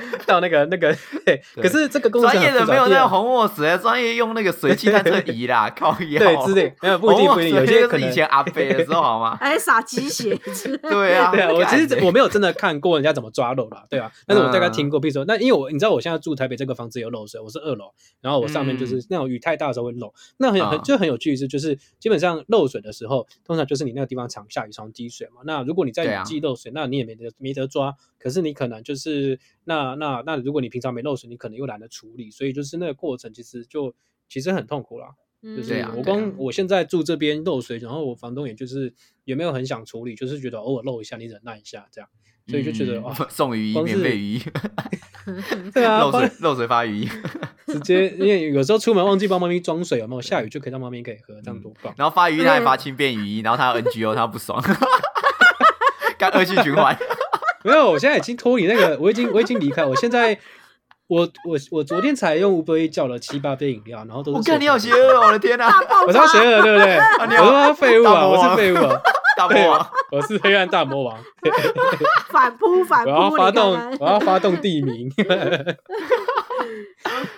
倒那个那个 对，可是这个工作专业的没有那那种红墨水，专业用那个水汽探测仪啦，靠腰。对之类，没有不一定不一定，有些可能。以前阿飞的时候好吗？还撒鸡血对啊，对啊，我其实我没有真的看过人家怎么抓漏啦，对啊，但是我大概嗯听过，比如说那因为我你知道我现在住台北这个房子有漏水，我是二楼，然后我上面就是那种雨太大的时候会漏，那很很嗯。就很有趣的是，就是基本上漏水的时候，通常就是你那个地方常下雨常积水嘛，那如果你在雨季漏水，那你也没得没得抓，可是你可能就是那那那如果你平常没漏水，你可能又懒得处理，所以就是那个过程其实就其实很痛苦啦。就嗯是对啊我光啊我现在住这边漏水，然后我房东也就是也没有很想处理，就是觉得偶尔漏一下，你忍耐一下这样，所以就觉得嗯哇，送雨衣，免费雨衣，对啊，漏水漏水发雨衣，直接因为有时候出门忘记帮猫咪装水，有没有下雨就可以让猫咪可以喝，这样多棒！然后发雨衣他还发轻便雨衣，然后他 NGO 他不爽，干恶性循环。没有，我现在已经脱离那个，我已经我已经离开，我现在我我我昨天才用 Uber E 叫了七八杯饮料，然后都是我看你好邪恶，我的天哪！我超邪恶，对不对？我他妈废物啊，我是废物啊，大魔王，我是 黑暗大魔王，反扑反扑，我要发动我要发动地名。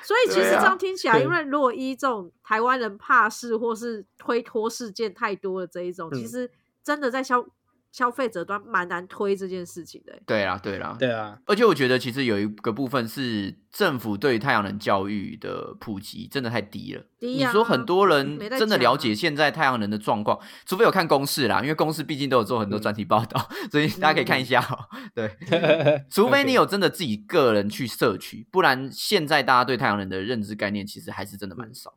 所以其实这样听起来，对因为如果一这种台湾人怕事或是推脱事件太多的这一种，其嗯实真的在消消费者端蛮难推这件事情的欸。对啊对啦，对啊，而且我觉得其实有一个部分是政府对太阳能教育的普及真的太低了。低啊你说很多人真的了解现在太阳能的状况，除非有看公式啦，因为公式毕竟都有做很多专题报道，所以大家可以看一下哦。对，除非你有真的自己个人去摄取，不然现在大家对太阳能的认知概念其实还是真的蛮少。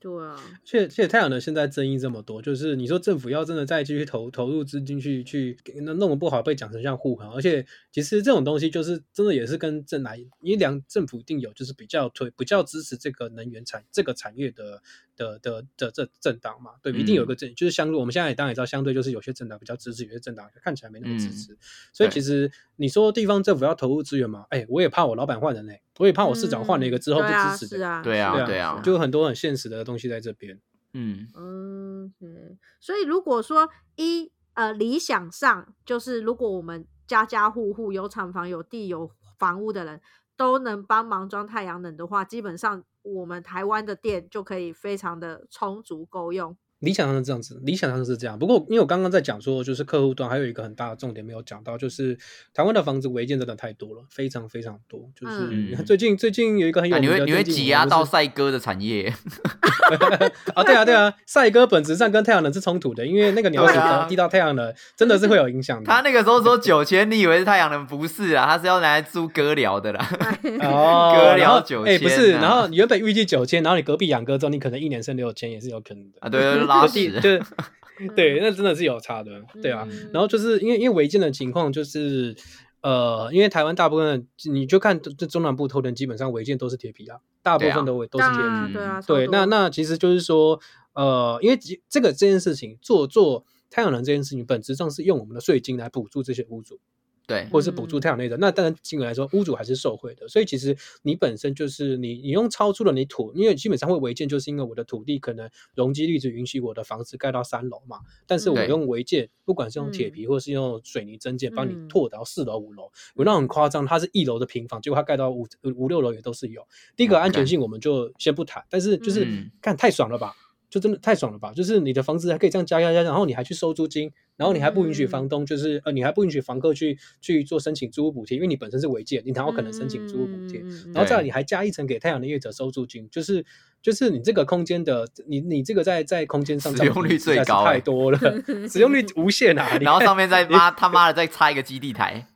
对啊，而且，而且太阳能现在争议这么多，就是你说政府要真的再继续投投入资金去去那弄得不好，被讲成像护航。而且，其实这种东西就是真的也是跟政来，因为两政府一定有就是比较推比较支持这个能源产这个产业的的的的这政党嘛，对，一定有一个政，就是相对我们现在也当然也知道，相对就是有些政党比较支持，有些政党看起来没那么支持。所以其实你说地方政府要投入资源嘛，哎，我也怕我老板换人嘞、我也怕我市长换了一个之后不嗯对啊支持啊，对啊对啊对啊就有很多很现实的东西在这边。嗯，嗯，嗯所以如果说一呃理想上，就是如果我们家家户户有厂房、有地、有房屋的人都能帮忙装太阳能的话，基本上我们台湾的电就可以非常的充足够用。理想上是这样子，理想上是这样。不过，因为我刚刚在讲说，就是客户端还有一个很大的重点没有讲到，就是台湾的房子违建真的太多了，非常非常多。就是嗯最近最近有一个很有啊你名的会你会挤压到赛鸽的产业，啊？对啊对啊，赛哥本质上跟太阳能是冲突的，因为那个鸟屎滴到太阳能，真的是会有影响的。他那个时候说九千，你以为是太阳能？不是啊，他是要拿来租鸽寮的啦。哦，割然后了9000哎，不是，啊然后你原本预计九千，然后你隔壁养鸽之后，你可能一年剩六千，也是有可能的。啊，对，对 拉地屎。就对，那真的是有差的，对啊。嗯然后就是因为因为违建的情况，就是呃，因为台湾大部分你就看这中南部头人基本上违建都是铁皮啊，大部分都会都是铁皮。啊，对啊，对，那那其实就是说，呃，因为其这个这件事情做做太阳能这件事情，本质上是用我们的税金来补助这些屋主。对，或者是补助太阳能的，那当然金额来说，屋主还是受惠的。所以其实你本身就是你，你用超出了你土，因为基本上会违建，就是因为我的土地可能容积率只允许我的房子盖到三楼嘛，但是我用违建，不管是用铁嗯。皮或是用水泥增建，帮你嗯。拓到四楼、五楼，有那种很夸张，它是一楼的平房，结果它盖到五五六楼也都是有。第一个安全性我们就先不谈，但是就是嗯。看太爽了吧。就真的太爽了吧！就是你的房子还可以这样加加加，然后你还去收租金，然后你还不允许房东就是呃，你还不允许房客去去做申请租屋补贴，因为你本身是违建，你哪有可能申请租屋补贴？嗯然后再来你还加一层给太阳能业者收租金，就是就是你这个空间的你你这个在在空间上 使用率最高太欸多了，使用率无限啊！然后上面再妈 他妈的再插一个基地台，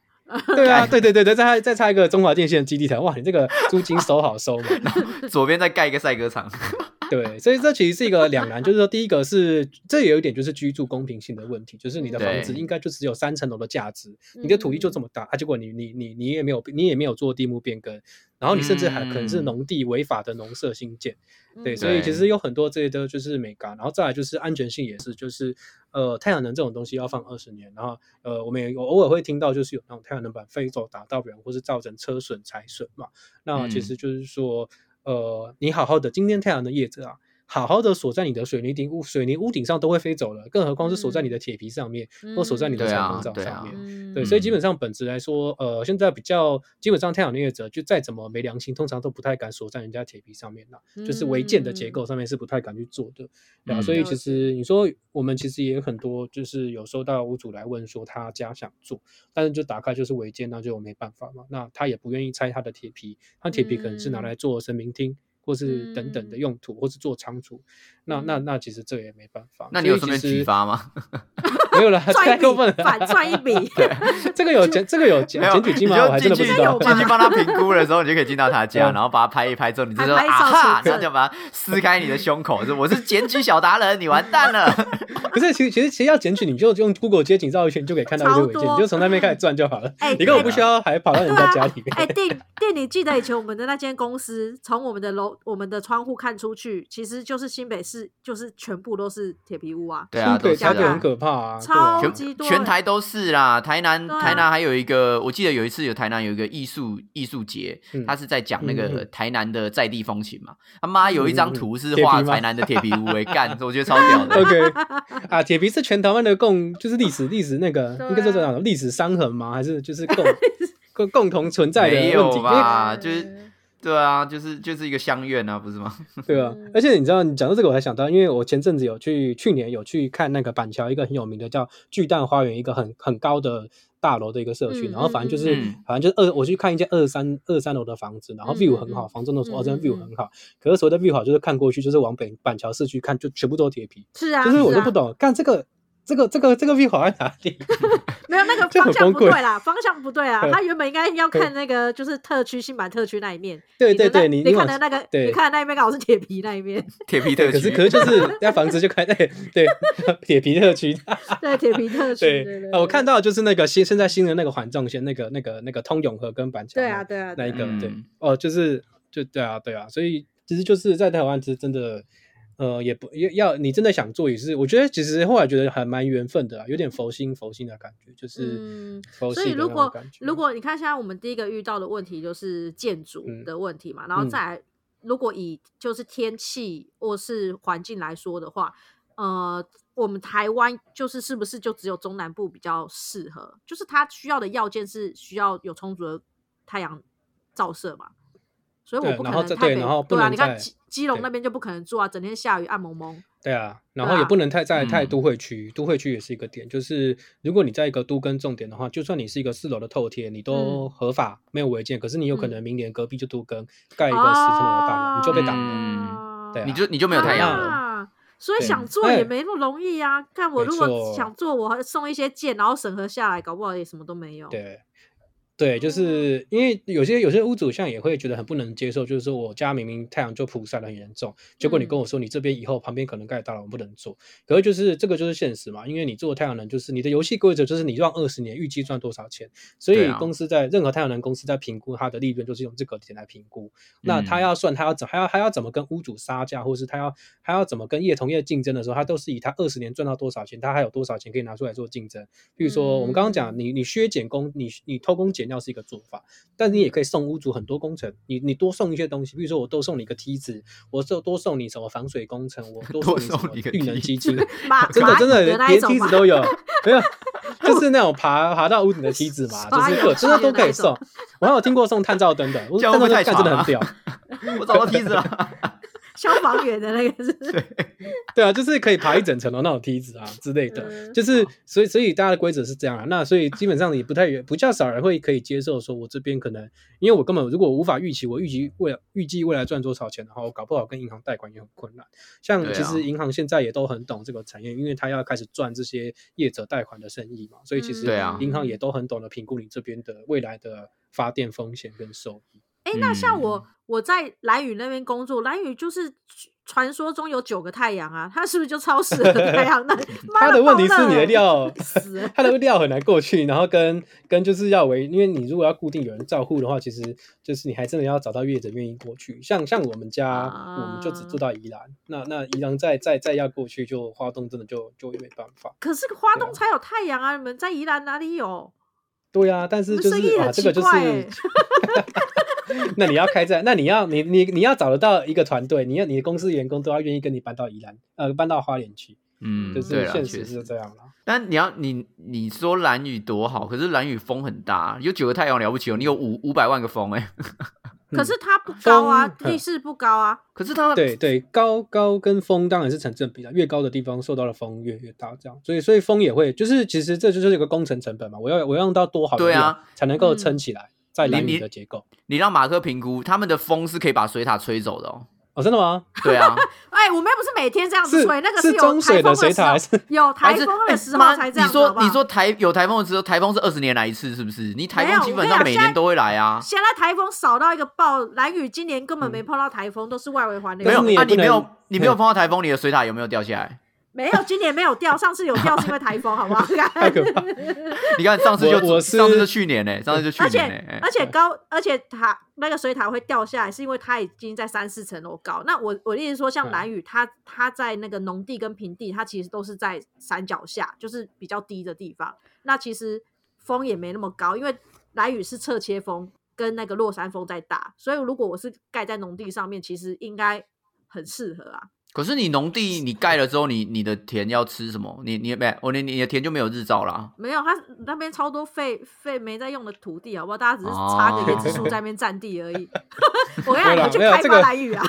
对啊，对对对对，再插再插一个中华电信的基地台，哇，你这个租金收好收嘛？左边再盖一个赛鸽场。对，所以这其实是一个两难，就是说，第一个是这也有一点就是居住公平性的问题，就是你的房子对应该就只有三层楼的价值，你的土地就这么大，啊，结果你你你你也没有你也没有做地目变更，然后你甚至还可能是嗯农地违法的农舍新建，对，所以其实有很多这些的就是美感，然后再来就是安全性也是，就是呃太阳能这种东西要放二十年，然后呃我们也有偶尔会听到就是有那种太阳能板飞走打到人或是造成车损财损嘛，那其嗯。实就是说呃你好好的今天太阳的叶子啊。好好的锁在你的水泥顶屋水泥屋顶上都会飞走了，更何况是锁在你的铁皮上面，或锁在你的彩虹罩对啊上面。嗯。对，所以基嗯本上本质来说，呃，现在比较基本上太阳能业者就再怎么没良心，通常都不太敢锁在人家铁皮上面啦，就是违建的结构上面是不太敢去做的，对啊，嗯。所以其实你说我们其实也有很多，就是有收到屋主来问说他家想做，但是就打开就是违建，那就没办法嘛，那他也不愿意拆他的铁皮，他铁皮可能是拿嗯。来做神明厅。或是等等的嗯。用途，或是做仓储，那那那其实这也没办法。那你有顺便所以其实举发吗？没有了，赚一笔太过分了。反赚一笔，这个有检，这个有检没有，检举金吗？我还真的不知道进去。进去帮他评估的时候，你就可以进到他家，嗯然后把他拍一拍之后，你就说啊哈，存证然后就把他撕开你的胸口，说我是检举小达人，你完蛋了。可是其实其实其实要检举，你就用 Google 街景绕一圈，你就可以看到一堆违建，你就从那边开始转就好了。哎你根本不需要还跑到人家家里面。哎，店店，你记得以前我们的那间公司，从我们的楼、我们的窗户看出去，其实就是新北市，就是全部都是铁皮屋啊。对啊，对，都是啊台北很可怕啊。超级多全台都是啦，台南啊台南还有一个，我记得有一次有台南有一个艺术艺术节，嗯他是在讲那个台南的在地风情嘛。他妈有一张图是画台南的铁皮屋，哎 干，我觉得超屌的。OK 啊，铁皮是全台湾的共，就是历史历史那个应该是这样，历史伤痕吗？还是就是共 共共同存在的没问题？吧？就是对啊，就是就是一个乡愿啊，不是吗？对啊嗯，而且你知道，你讲到这个，我才想到，因为我前阵子有去，去年有去看那个板桥一个很有名的叫巨蛋花园，一个很很高的大楼的一个社区，嗯然后反正就是，嗯。反正就是二，我去看一间二三二三楼的房子，然后嗯 view 嗯很好，嗯房东都说哦，这 view 嗯。很好，可是所谓的 view 好，就是看过去就是往北板桥市区看，就全部都是铁皮，是啊，就是我就啊。不懂，看这个这个这个这个 view 好在哪里？没有那个方向不对啦，方向不对啊。嗯。他原本应该要看那个就是特区新版特区那一面，对对对你你看的那个，对。你看的那一面刚好是铁皮那一面，铁皮特区可是，可是就是那房子就开在对铁皮特区，对，铁皮特区，对，对对，呃我看到就是那个新现在新的那个环状线，那个那个那个通永和跟板桥对啊对啊，那一个对哦，就是就对啊对啊，所以其实就是在台湾，其实真的呃也不要要你真的想做也是，我觉得其实后来觉得还蛮缘分的啊，有点佛心佛心的感觉，就是嗯佛系的那种所以如果如果你看现在我们第一个遇到的问题就是建筑嗯的问题嘛，然后嗯再来如果以就是天气或是环境来说的话，呃，我们台湾就是是不是就只有中南部比较适合？就是它需要的要件是需要有充足的太阳照射嘛，所以我不可对然后能台北这对然后不对啊，你看基基隆那边就不可能住啊，整天下雨暗蒙蒙。对啊，然后也不能太在太嗯都会区，都会区也是一个点，就是如果你在一个都跟重点的话，就算你是一个四楼的透贴，你都合法、没有违建，可是你有可嗯能明年隔壁就都跟盖一个十层楼的大楼，你就被挡了。嗯对啊你就你就没有太阳了。啊所以想做哎也没那么容易啊！看我如果想做，我还送一些件，然后审核下来，搞不好也什么都没有。对，对，就是因为有些有些屋主像也会觉得很不能接受，就是说我家明明太阳就曝晒的很严重，结果你跟嗯我说你这边以后旁边可能盖大楼，我不能做。可是就是这个就是现实嘛，因为你做太阳能，就是你的游戏规则就是你让二十年预计赚多少钱，所以公司在任何太阳能公司在评估它的利润，就是用这个点来评估。那他嗯要算，他要怎还要还要怎么跟屋主杀价，或是他要还要怎么跟业同业竞争的时候，他都是以他二十年赚到多少钱，他还有多少钱可以拿出来做竞争。比如说我们刚刚讲，嗯你你削减工，你你偷工减料是一个做法，但是你也可以送屋主很多工程，你你多送一些东西，比如说我多送你一个梯子，我就多送你什么防水工程，我多送你什么送你个绿能基金，真的真的连梯子都有，没有，就是那种爬爬到屋顶的梯子嘛，刷就是各真的都可以送。我还有听过送探照灯的，探照灯干真的长很啊屌。我找到梯子了。消防员的那个是不是？对啊，就是可以爬一整层楼那种梯子啊之类的，嗯就是所以所以大家的规则是这样啊。那所以基本上也不太不较少人会可以接受说，我这边可能因为我根本如果我无法预期，我预计未来预计未来赚多少钱的话，我搞不好跟银行贷款也很困难。像其实银行现在也都很懂这个产业，因为他要开始赚这些业者贷款的生意嘛，所以其实银行也都很懂得评估你这边的未来的发电风险跟收益。哎、那像嗯我我在蓝宇那边工作，蓝宇就是传说中有九个太阳啊，他是不是就超适合太阳能？妈 他的问题是你的料 死了，它的料很难过去，然后跟跟就是要为，因为你如果要固定有人照护的话，其实就是你还真的要找到业者愿意过去。像像我们家，我们就只做到宜兰，那那宜兰再再再要过去，就花东真的就就没办法。可是花东才有太阳啊，你们在宜兰哪里有？对啊，但是就是啊，生意很这个就是，那你要开在，那你要你你你要找得到一个团队，你要你的公司员工都要愿意跟你搬到宜兰，呃，搬到花莲去，嗯，就，是现确实。是这样了。但你要你你说蓝雨多好，可是蓝雨风很大，有九个太阳了不起哦，你有五五百万个风哎、可是它不高啊，地势不高啊。可是它对对，高高跟风当然是成正比的，越高的地方受到的风越越大，这样，所以所以风也会，就是其实这就是一个工程成本嘛，我要我要用到多好的对啊才能够嗯撑起来在蓝你雨的结构。你让马克评估，他们的风是可以把水塔吹走的哦。哦，真的吗？对啊，哎、我们又不是每天这样子吹，那个是有中水的台风时候水塔还是，有台风的时候才这样子你说你说台有台风的时候，台风是二十年来一次，是不是？你台风基本上每年都会来啊。现在台风少到一个爆，蓝雨今年根本没碰到台风，都是外围环流。没有啊，你没有你没有碰到台风，你的水塔有没有掉下来？没有，今年没有掉，上次有掉是因为台风，好不好？太可怕。你看上次就我我是上次就去年呢，上次就去而且年呢。哎而且高，而且塔那个水塔会掉下来，是因为它已经在三四层楼高。那我我的意思说，像对蓝雨，它它在那个农地跟平地，它其实都是在山脚下，就是比较低的地方。那其实风也没那么高，因为蓝雨是侧切风跟那个落山风在打，所以如果我是盖在农地上面，其实应该很适合啊。可是你农地你盖了之后，你你的田要吃什么？你你没我你你的田就没有日照啦。没有，他那边超多废废没在用的土地，好不好？大家只是插个椰子树在那边占地而已。我跟你讲，你们去开发蓝屿啊！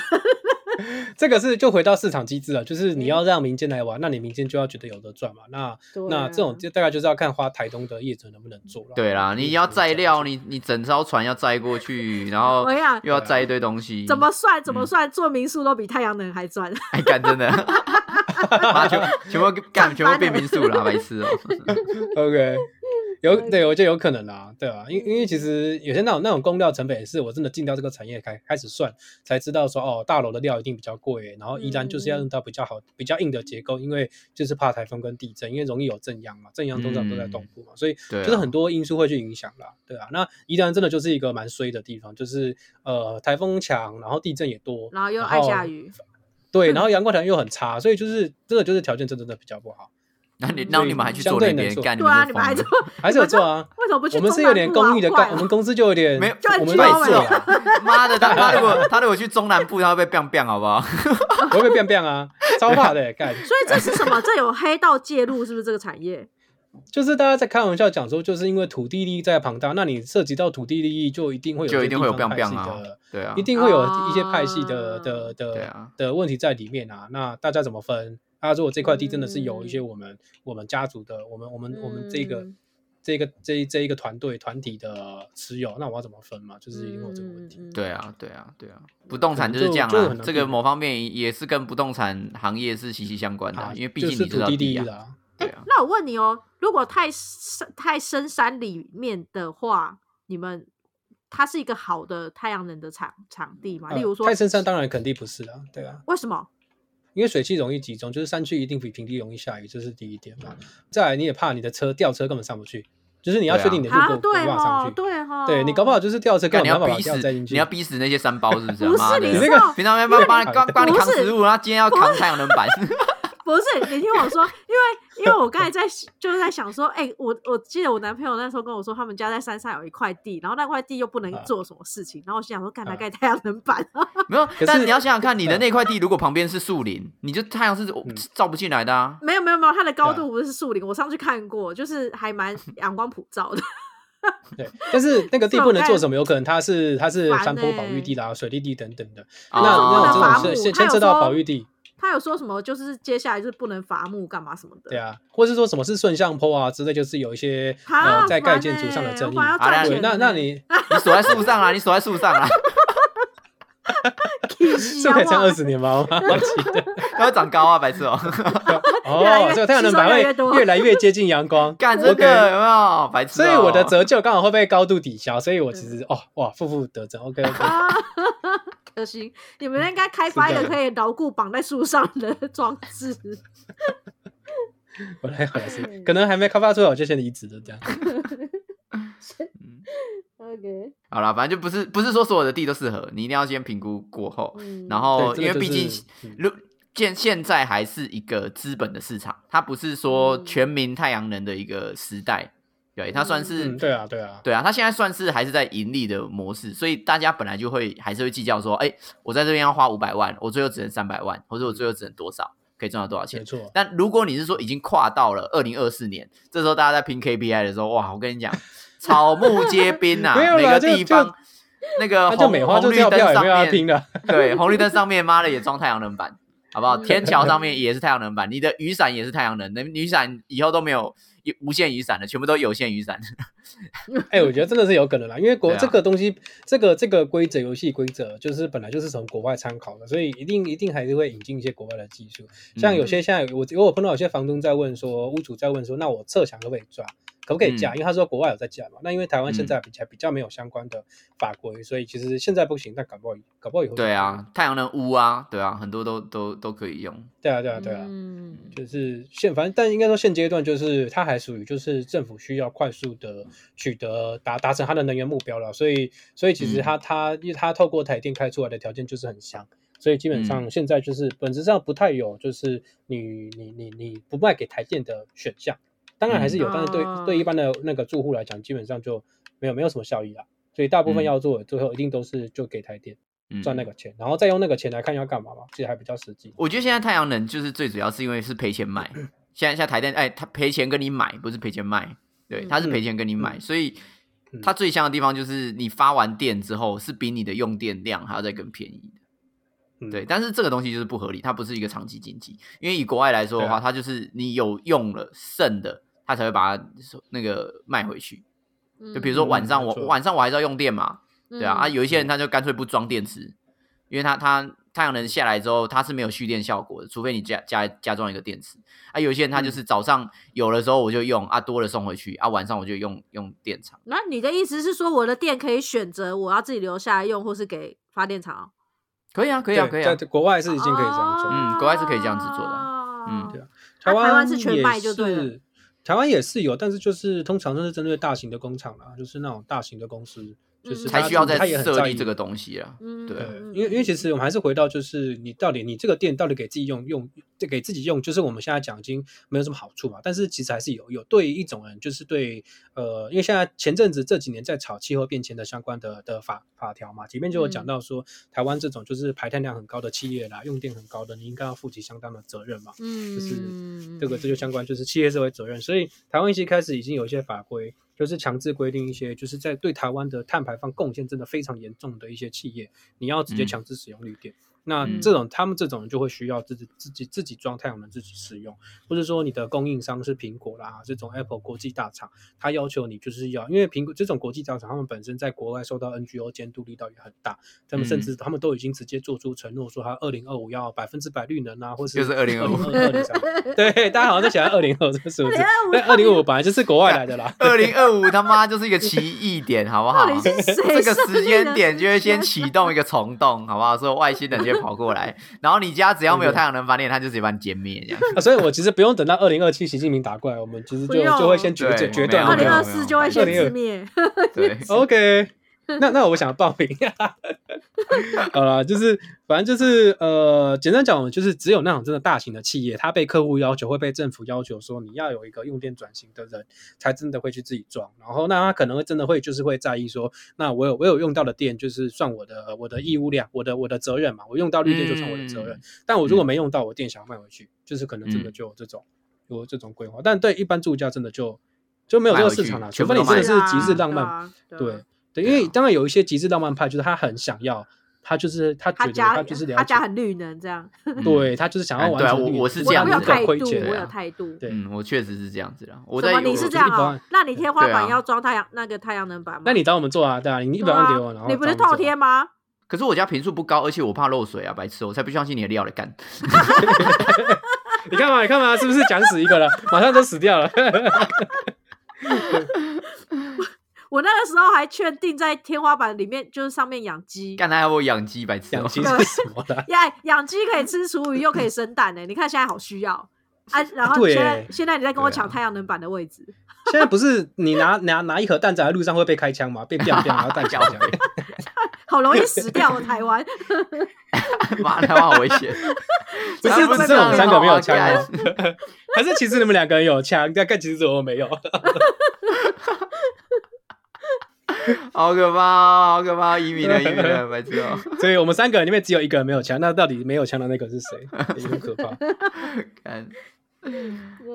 这个是就回到市场机制了，就是你要让民间来玩，那你民间就要觉得有得赚嘛。那那这种就大概就是要看花台东的业者能不能做了。对啦，你要载料，你你整艘船要载过去，然后又要载一堆东西，怎么算怎么嗯算，做民宿都比太阳能还赚。哎干真的？妈全全部干全部变民宿了，白痴哦。OK，有对。我觉得有可能啦，对啊，因因为其实有些那种那种工料成本也是我真的进到这个产业开开始算，才知道说哦，大楼的料一定比较贵，然后依然就是要用到比较好、比较硬的结构，因为就是怕台风跟地震，因为容易有震央嘛，震央通常都在东部嘛，所以就是很多因素会去影响啦，对啊。那宜兰真的就是一个蛮衰的地方，就是呃台风强，然后地震也多，然后又爱下雨，对，然后 阳光条件又很差，所以就是真的就是条件真的真的比较不好，那你那你们还去做那边干？对啊，你你们还做 还是有做啊。为什么不去我们？是有点公益的干，我们公司就有点没有我们具有味类似啊，妈的，他他如果 他如果去中南部，他会被 biang biang 好不好？我会被变变啊，超怕的干。所以这是什么？这有黑道介入，是不是这个产业？就是大家在开玩笑讲说，就是因为土地利益在庞大，那你涉及到土地利益，就一定会有就一定会有 biang 派 biang 系啊的，对啊一，定会有一些派系的啊的的对啊的问题在里面啊。那大家怎么分？啊，如果这块地真的是有一些我们我们家族的，我们我们我们这个嗯这个这一这一个团队团体的持有，那我要怎么分嘛？就是一定会有这个问题。嗯对啊，对啊，对啊，不动产就是这样啦就就很。难这个某方面也是跟不动产行业是息息相关的啊，啊，因为毕竟你知道地啊，益啦。对啊。那我问你哦，如果太深太深山里面的话，你们它是一个好的太阳能的场场地吗？例如说呃太深山当然肯定不是了，对啊，为什么？因为水汽容易集中，就是山区一定比平地容易下雨，这是第一点嘛。再来，你也怕你的车吊车根本上不去，就是你要确定你的路啊，够对够办法上哦，去。对哈，对你搞不好就是吊车根干你本没办法要逼死吊载进去。你要逼死那些山包是不是啊？不是你你那个平常要帮帮你帮帮你扛食物，然后今天要扛太阳能板。不是，你听我说，因为因为我刚才在就是在想说，哎、我我记得我男朋友那时候跟我说，他们家在山上有一块地，然后那块地又不能啊做什么事情，然后我心想说，干嘛啊盖太阳能板啊？没有，是但你要想想看，你的嗯那块地如果旁边是树林，你就太阳是照不进来的啊。没有没有没有，它的高度不是树林，我上去看过，就是还蛮 阳光普照的。对，但是那个地不能做什么，有可能它是它是山坡保育欸地啦、水利地等等的。哦那那这种是木牵牵扯到保育地，他有说什么？就是接下来就是不能伐木干嘛什么的。对啊，或是说什么是顺向坡啊之类，就是有一些啊，呃在盖建筑上的争议。欸我本来要好啦对，赚钱的呢那那你 你锁在树上啊，你锁在树上啦，是可以撑二十年吗？我忘记得。它会长高啊，白痴哦、哦，这个太阳能板会越来越接近阳光，干真 OK 的有没有？白痴、哦。所以我的折旧刚好会被高度抵消，所以我其实哦哇负负得正，OK OK，啊，可惜你们应该开发一个可以牢固绑在树上的 装置。我来我来是，可能还没开发出来，我就先离职了这样。OK，好了，反正就不是不是说所有的地都适合，你一定要先评估过后，嗯然后因为毕竟嗯如现现在还是一个资本的市场，它不是说嗯全民太阳能的一个时代，对，它算是、嗯，对啊对啊，对啊，它现在算是还是在盈利的模式，所以大家本来就会还是会计较说，哎，我在这边要花五百万，我最后只能三百万，或者我最后只能多少，可以赚到多少钱没。错。但如果你是说已经跨到了二零二四年，这时候大家在拼 KPI 的时候，哇，我跟你讲，草木皆兵啊，每个地方那个红就红绿灯上面对，红绿灯上面妈的也装太阳能板，好不好？嗯天桥上面也是太阳能板，你的雨伞也是太阳能，那雨伞以后都没有无线雨伞的，全部都有限雨伞。哎，我觉得真的是有可能啦，因为国啊这个东西，这个这个规则游戏规则就是本来就是从国外参考的，所以一定一定还是会引进一些国外的技术。像有些现在我我有碰到有些房东在问说，屋主在问说，那我侧墙可不可以抓？可不可以架？嗯因为他说国外有在架嘛，那因为台湾现在比较比较没有相关的法规，所以其实现在不行，但搞不好搞不好以后就对啊，太阳能屋啊，对啊，很多都都都可以用。对啊，对啊，对啊，嗯。就是现反正，但应该说现阶段就是它还属于就是政府需要快速的取得达达成它的能源目标了，所以所以其实它它因为它透过台电开出来的条件就是很香，所以基本上现在就是本质上不太有就是你你你你不卖给台电的选项，当然还是有，嗯但是对哦对一般的那个住户来讲，基本上就没有没有什么效益啦，所以大部分嗯要做的最后一定都是就给台电嗯，赚那个钱，然后再用那个钱来看要干嘛嘛，其实还比较实际。我觉得现在太阳能就是最主要是因为是赔钱买，现在现在台电哎，他赔钱跟你买，不是赔钱卖，对，嗯他是赔钱跟你买，嗯所以嗯它最香的地方就是你发完电之后是比你的用电量还要再更便宜的。嗯对，但是这个东西就是不合理，它不是一个长期经济。因为以国外来说的话，啊它就是你有用了剩的，它才会把它那个卖回去。就比如说晚上我、嗯晚上我还是要用电嘛，对啊，啊嗯有一些人他就干脆不装电池，因为他他太阳能下来之后它是没有蓄电效果的，除非你加加加装一个电池。啊，有一些人他就是早上有的时候我就用，啊多了送回去，啊晚上我就用用电厂。那你的意思是说，我的电可以选择我要自己留下来用，或是给发电厂？可以啊，可以啊，可以啊在。国外是已经可以这样做。嗯国外是可以这样子做的哦嗯对啊台湾是全卖就对了是台湾也是有，但是就是通常都是针对大型的工厂啦，就是那种大型的公司，就是才需要再它也很在意设立这个东西啊。嗯，对因为因为其实我们还是回到，就是你到底你这个店到底给自己用用，这给自己用，就是我们现在讲已经没有什么好处嘛。但是其实还是有有对一种人，就是对呃，因为现在前阵子这几年在炒气候变迁的相关的的法法条嘛，前面就有讲嗯到说，台湾这种就是排碳量很高的企业啦，用电很高的，你应该要负起相当的责任嘛。嗯，就是嗯这个这就相关就是企业社会责任，所以台湾一些开始已经有一些法规，就是强制规定一些就是在对台湾的碳排放贡献真的非常严重的一些企业，你要直接嗯强制使用绿电。那嗯这种他们这种人就会需要自己自己自己装太阳能自己使用，或者说你的供应商是苹果啦这种 Apple 国际大厂，他要求你就是要，因为苹果这种国际大厂，他们本身在国外受到 NGO 监督力道也很大，他们甚嗯至他们都已经直接做出承诺，说他二零二五要百分之百绿能啊，或是就是2025二零三，对，大家好像在想二零二这个数字，2025但二零五本来就是国外来的啦。二零二五他妈就是一个奇异点，好不好？这个时间点就会先启动一个虫洞，好不好？所有外星人就会跑过来，然后你家只要没有太阳能发电，它就直接把你歼灭，这样。啊所以我其实不用等到二零二七习近平打过来，我们其实就就会先决决断没有二零二四就会先自灭。对，OK，那那我想报名。好了，就是反正就是呃，简单讲，就是只有那种真的大型的企业，它被客户要求，会被政府要求说你要有一个用电转型的人，才真的会去自己装。然后那他可能会真的会就是会在意说，那我有我有用到的电，就是算我的我的义务量，我的我的责任嘛，我用到绿电就算我的责任。但我如果没用到，我电想要卖回去，就是可能真的就有这种、有这种规划。但对一般住家真的就就没有这个市场了。除非你真的是极致浪漫，对啊对因为当然有一些极致浪漫派，就是他很想要，他就是他觉得他家他就是他家很绿能这样，对他就是想要哎对啊完成绿能我我是这样子的态度，我有啊态度。对嗯，我确实是这样子啦。我什么？你是这样一百万哦？那你天花板要装太阳那个太阳能板吗？那你找我们做啊，对啊，你一百万给啊我，然后你不是找我们做透天吗？可是我家平数不高，而且我怕漏水啊，白痴哦，我才不相信你的料来干。你看嘛，你看嘛，是不是讲死一个了？马上都死掉了。我那个时候还确定在天花板里面，就是上面养鸡，干他要我养鸡，白痴哦。养鸡 是什么的？呀，养鸡可以吃厨余，又可以生蛋呢。你看现在好需要啊！然后对现在耶现在你在跟我抢太阳能板的位置，现在不是你拿 拿拿一盒蛋仔在路上会被开枪吗？被变变，然后弹枪。好容易死掉哦，台湾。妈，台湾好危险。不是台湾只剩我们三个没有枪干吗？还是其实你们两个人有枪，但看其实我没有。好可怕哦，好可怕哦！移民了，移民了，白痴哦。所以我们三个人里面只有一个人没有枪，那到底没有枪的那个是谁？也很可怕。看，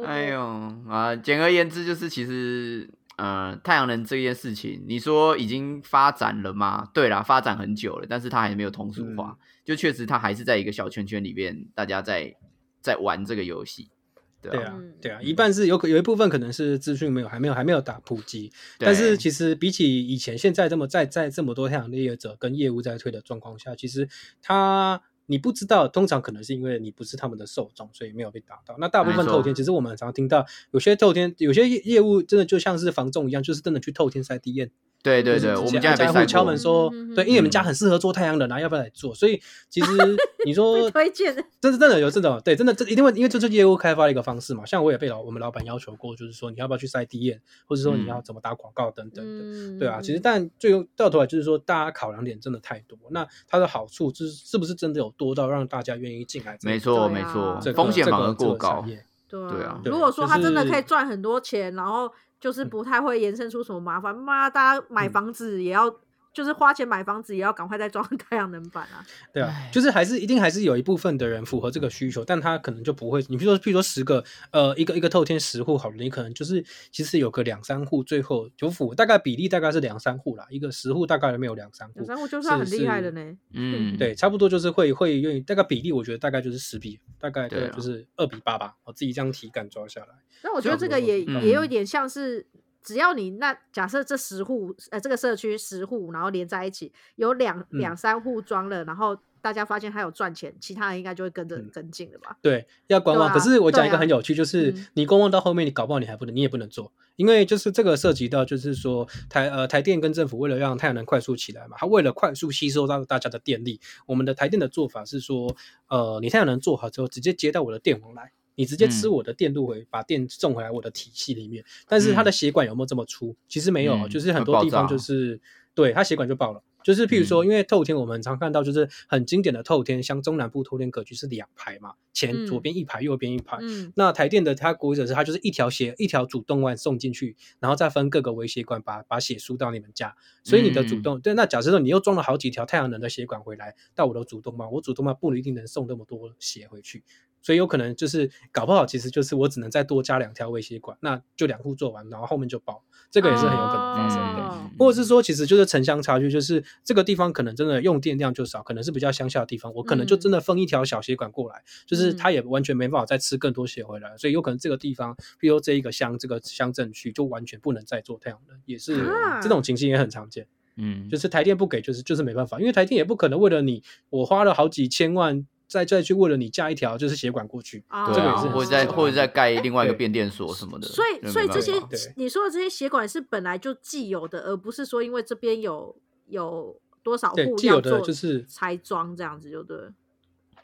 哎呦啊！简而言之，就是其实呃，太阳能这件事情，你说已经发展了吗？对啦，发展很久了，但是它还没有通俗化，就确实它还是在一个小圈圈里面，大家在在玩这个游戏。对啊，对啊嗯，对啊，一半是有可有一部分可能是资讯没有还没有还没有打普及，但是其实比起以前，现在这么在在这么多太阳能业者跟业务在推的状况下，其实他你不知道，通常可能是因为你不是他们的受众，所以没有被打到。那大部分透天，其实我们很常听到有些透天有些业业务真的就像是防重一样，就是真的去透天塞 D N。对对对，我们家敲塞过门说对，因为你们家嗯很适合做太阳能啊，要不要来做？所以其实 你说被推荐真是真的有这种，对，真的这一定会，因为这是业务开发的一个方式嘛。像我也被老我们老板要求过，就是说你要不要去塞 D 验，或者说你要怎么打广告等等对啊，其实但最后到头来就是说，大家考量点真的太多。那它的好处就是是不是真的有多到让大家愿意进来这个？没错对啊没错这，风险反而这个这个过高对啊如果说他真的可以赚很多钱，然后就是不太会延伸出什么麻烦，妈，大家买嗯。房子也要，就是花钱买房子也要赶快再装 太阳能板啊。对啊，就是还是一定还是有一部分的人符合这个需求，但他可能就不会。你比如说，譬如说十个，呃，一个一个透天十户好了，你可能就是其实有个两三户，最后就符大概比例大概是两三户啦，一个十户大概没有两三户两，三户就算很厉害的呢。嗯，对，差不多就是会会愿意，大概比例我觉得大概就是十比，大概对啊就是二比八吧，我自己这样体感抓下来。那我觉得这个也嗯也有一点像是，只要你那假设这十户，呃，这个社区十户，然后连在一起，有两嗯两三户装了，然后大家发现他有赚钱，其他人应该就会跟着嗯跟进了吧？对，要观望。啊可是我讲一个很有趣，就是嗯你观望到后面，你搞不好你还不能，你也不能做，因为就是这个涉及到，就是说台呃台电跟政府为了让太阳能快速起来嘛，它为了快速吸收到大家的电力，我们的台电的做法是说，呃，你太阳能做好之后，直接接到我的电网来。你直接吃嗯我的电路回，把电送回来我的体系里面，但是它的血管有没有这么粗？其实没有，嗯就是很多地方就是对它血管就爆了。就是譬如说，嗯因为透天我们常看到，就是很经典的透天，像中南部透天格局是两排嘛，前嗯左边一排，右边一排。嗯，那台电的它规则是，它就是一条血一条主动脉送进去，然后再分各个微血管把把血输到你们家。所以你的主嗯动、对，那假设说你又装了好几条太阳能的血管回来到我的主动脉，我主动脉不一定能送那么多血回去，所以有可能就是搞不好其实就是我只能再多加两条微血管，那就两户做完，然后后面就爆，这个也是很有可能发生的。哦或者是说，其实就是城乡差距，就是这个地方可能真的用电量就少，可能是比较乡下的地方，我可能就真的分一条小血管过来，就是它也完全没办法再吃更多血回来，所以有可能这个地方，比如这一个乡这个乡镇区就完全不能再做太阳能，也是啊这种情形也很常见。嗯，就是台电不给，就是就是没办法，因为台电也不可能为了你，我花了好几千万。再再去为了你架一条就是血管过去，啊这个也是很或者再或者再盖另外一个变电所什么的，所以，所以这些你说的这些血管是本来就既有的，而不是说因为这边有有多少户对既有要做的就是拆装这样子，就对了。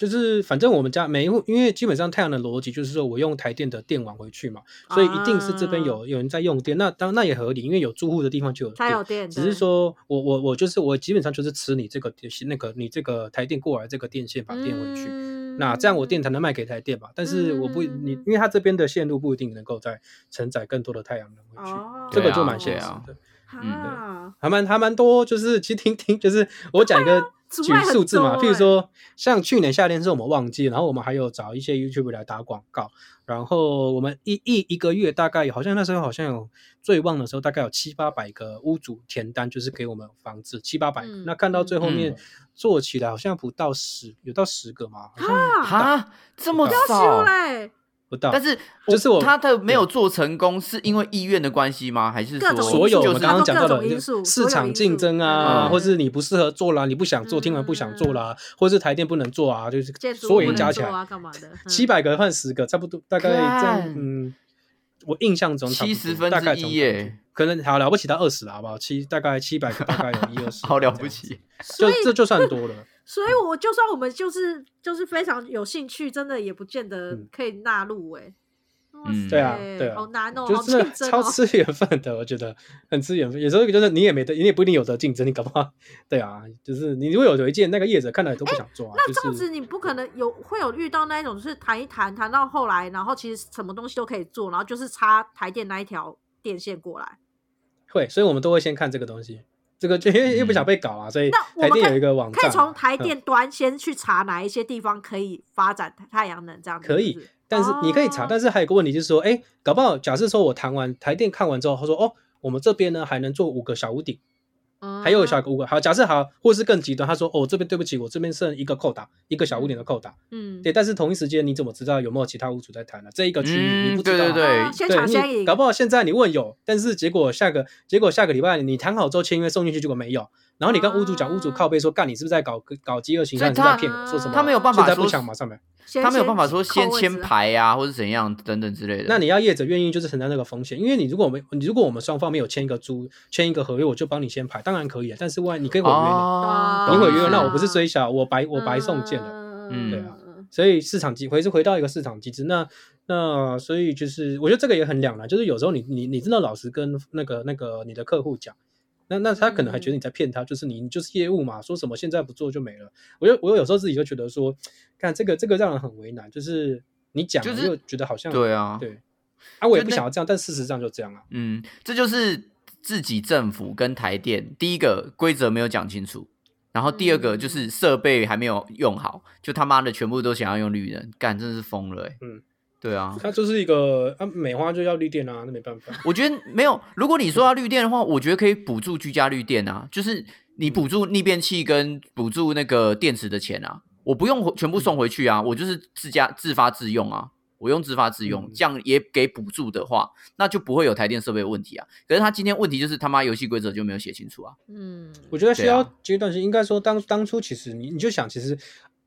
就是反正我们家每一户，因为基本上太阳能逻辑就是说我用台电的电网回去嘛，所以一定是这边有有人在用电，那当那也合理，因为有住户的地方就有电有。电，只是说我我我就是我基本上就是吃你这个那个你这个台电过来这个电线把电回去，嗯那这样我电才能卖给台电吧。但是我不嗯你因为它这边的线路不一定能够再承载更多的太阳能回去，哦这个就蛮现实的啊的。啊，还蛮还蛮多，就是其实听听，就是我讲一个 举数字嘛，欸譬如说像去年夏天是我们旺季，然后我们还有找一些 YouTube 来打广告，然后我们一一一个月大概好像那时候好像有最旺的时候大概有七八百个屋主填单，就是给我们房子七八百个，嗯那看到最后面嗯做起来好像不到十，有到十个吗？啊，哈，这么少？嘞，不到，但是就是我他的没有做成功，是因为意愿的关系吗？还是说所有我们刚刚讲到的因素市场竞争啊，嗯或是你不适合做啦，你不想做，听完不想做啦，或是台电不能做啊，就是所有人加起来干嘛的？嗯七百个换十个，差不多大概这样，嗯，我印象中差不多70分之一耶，可能好了不起到二十了，好不好？七大概七百个，大概有一二十，好了不起，就这就算多了。所以我就算我们就是就是非常有兴趣，真的也不见得嗯可以纳入哎、哇嗯对啊对啊好难哦。超吃缘分的，我觉得很吃缘分。有时候就是你也没得，你也不一定有得竞争，你搞不好，对啊，就是你如果有有一件那个业者看到你都不想做啊，那这样子你不可能有会有遇到那一种，就是谈一谈谈到后来，然后其实什么东西都可以做，然后就是插台电那一条电线过来。会，所以我们都会先看这个东西。这个就因为又不想被搞啊，所以那我们可以台电有一个网可以，从台嗯。电端先去查哪一些地方可以发展太阳能这样子。可以但是你可以查，哦。但是还有一个问题就是说，哎，搞不好假设说我谈完台电看完之后，他说哦，我们这边呢还能做五个小屋顶，还有小五个，好，假设好，或是更极端，他说哦，这边对不起，我这边剩一个扣打，一个小屋点的扣打，嗯，对，但是同一时间你怎么知道有没有其他屋主在谈呢？这一个区域你嗯，不知道啊，对对对。哦，先抢先赢，对你搞不好现在你问有，但是结果下个结果下个礼拜你谈好之后签约送进去，结果没有，然后你跟屋主讲，屋主靠背说干，你是不是在搞搞饥饿行销？你在骗我？说什么？他没有办法说不抢，马上买。他没有办法说先签牌啊，或者怎样等等之类的。那你要业者愿意就是承担那个风险，因为你如果我们你如果我们双方没有签一个租签一个合约，我就帮你先排，当然可以啊，但是万一你可以毁约你，哦，你毁约，那我不是追小，我白我白送件了。嗯对啊，所以市场机回是回到一个市场机制，那那所以就是我觉得这个也很两难，就是有时候你你你真的老实跟那个那个你的客户讲，那那他可能还觉得你在骗他，就是你你就是业务嘛，说什么现在不做就没了。我就我有时候自己就觉得说，看这个这个让人很为难，就是你讲了就是又觉得好像对啊，对啊，我也不想要这样，但事实上就这样啊。嗯，这就是自己政府跟台电第一个规则没有讲清楚，然后第二个就是设备还没有用好，就他妈的全部都想要用绿人，干真的是疯了哎、嗯，对啊，它就是一个啊，美花就要绿电啊，那没办法。我觉得没有，如果你说要绿电的话，我觉得可以补助居家绿电啊，就是你补助逆变器跟补助那个电池的钱啊，我不用全部送回去啊，我就是自家自发自用啊。我用自发自用，嗯这样也给补助的话，那就不会有台电设备的问题啊。可是他今天问题就是他妈游戏规则就没有写清楚啊。嗯，我觉得需要阶段性，应该说当当初其实你你就想，其实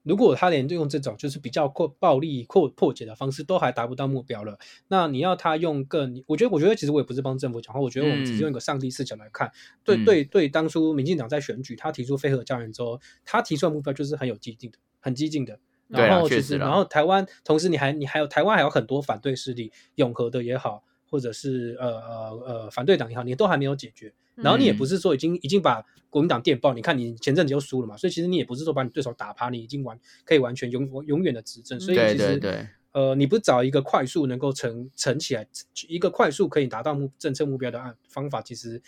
如果他连用这种就是比较破暴力破破解的方式都还达不到目标了，那你要他用更，我觉得我觉得其实我也不是帮政府讲话，我觉得我们只是用一个上帝视角来看，对嗯对对，当初民进党在选举他提出非核家园之后，他提出的目标就是很有激进的，很激进的。然后其实然后台湾同时你还你还有台湾还有很多反对势力，永和的也好，或者是呃呃呃反对党也好，你都还没有解决。然后你也嗯。不是说已经已经把国民党电报，你看你前阵子又输了嘛，所以其实你也不是说把你对手打趴，你已经完可以完全永永远的执政，所以其实对对，呃，你不找一个快速能够成成起来，一个快速可以达到目政策目标的案方法，其实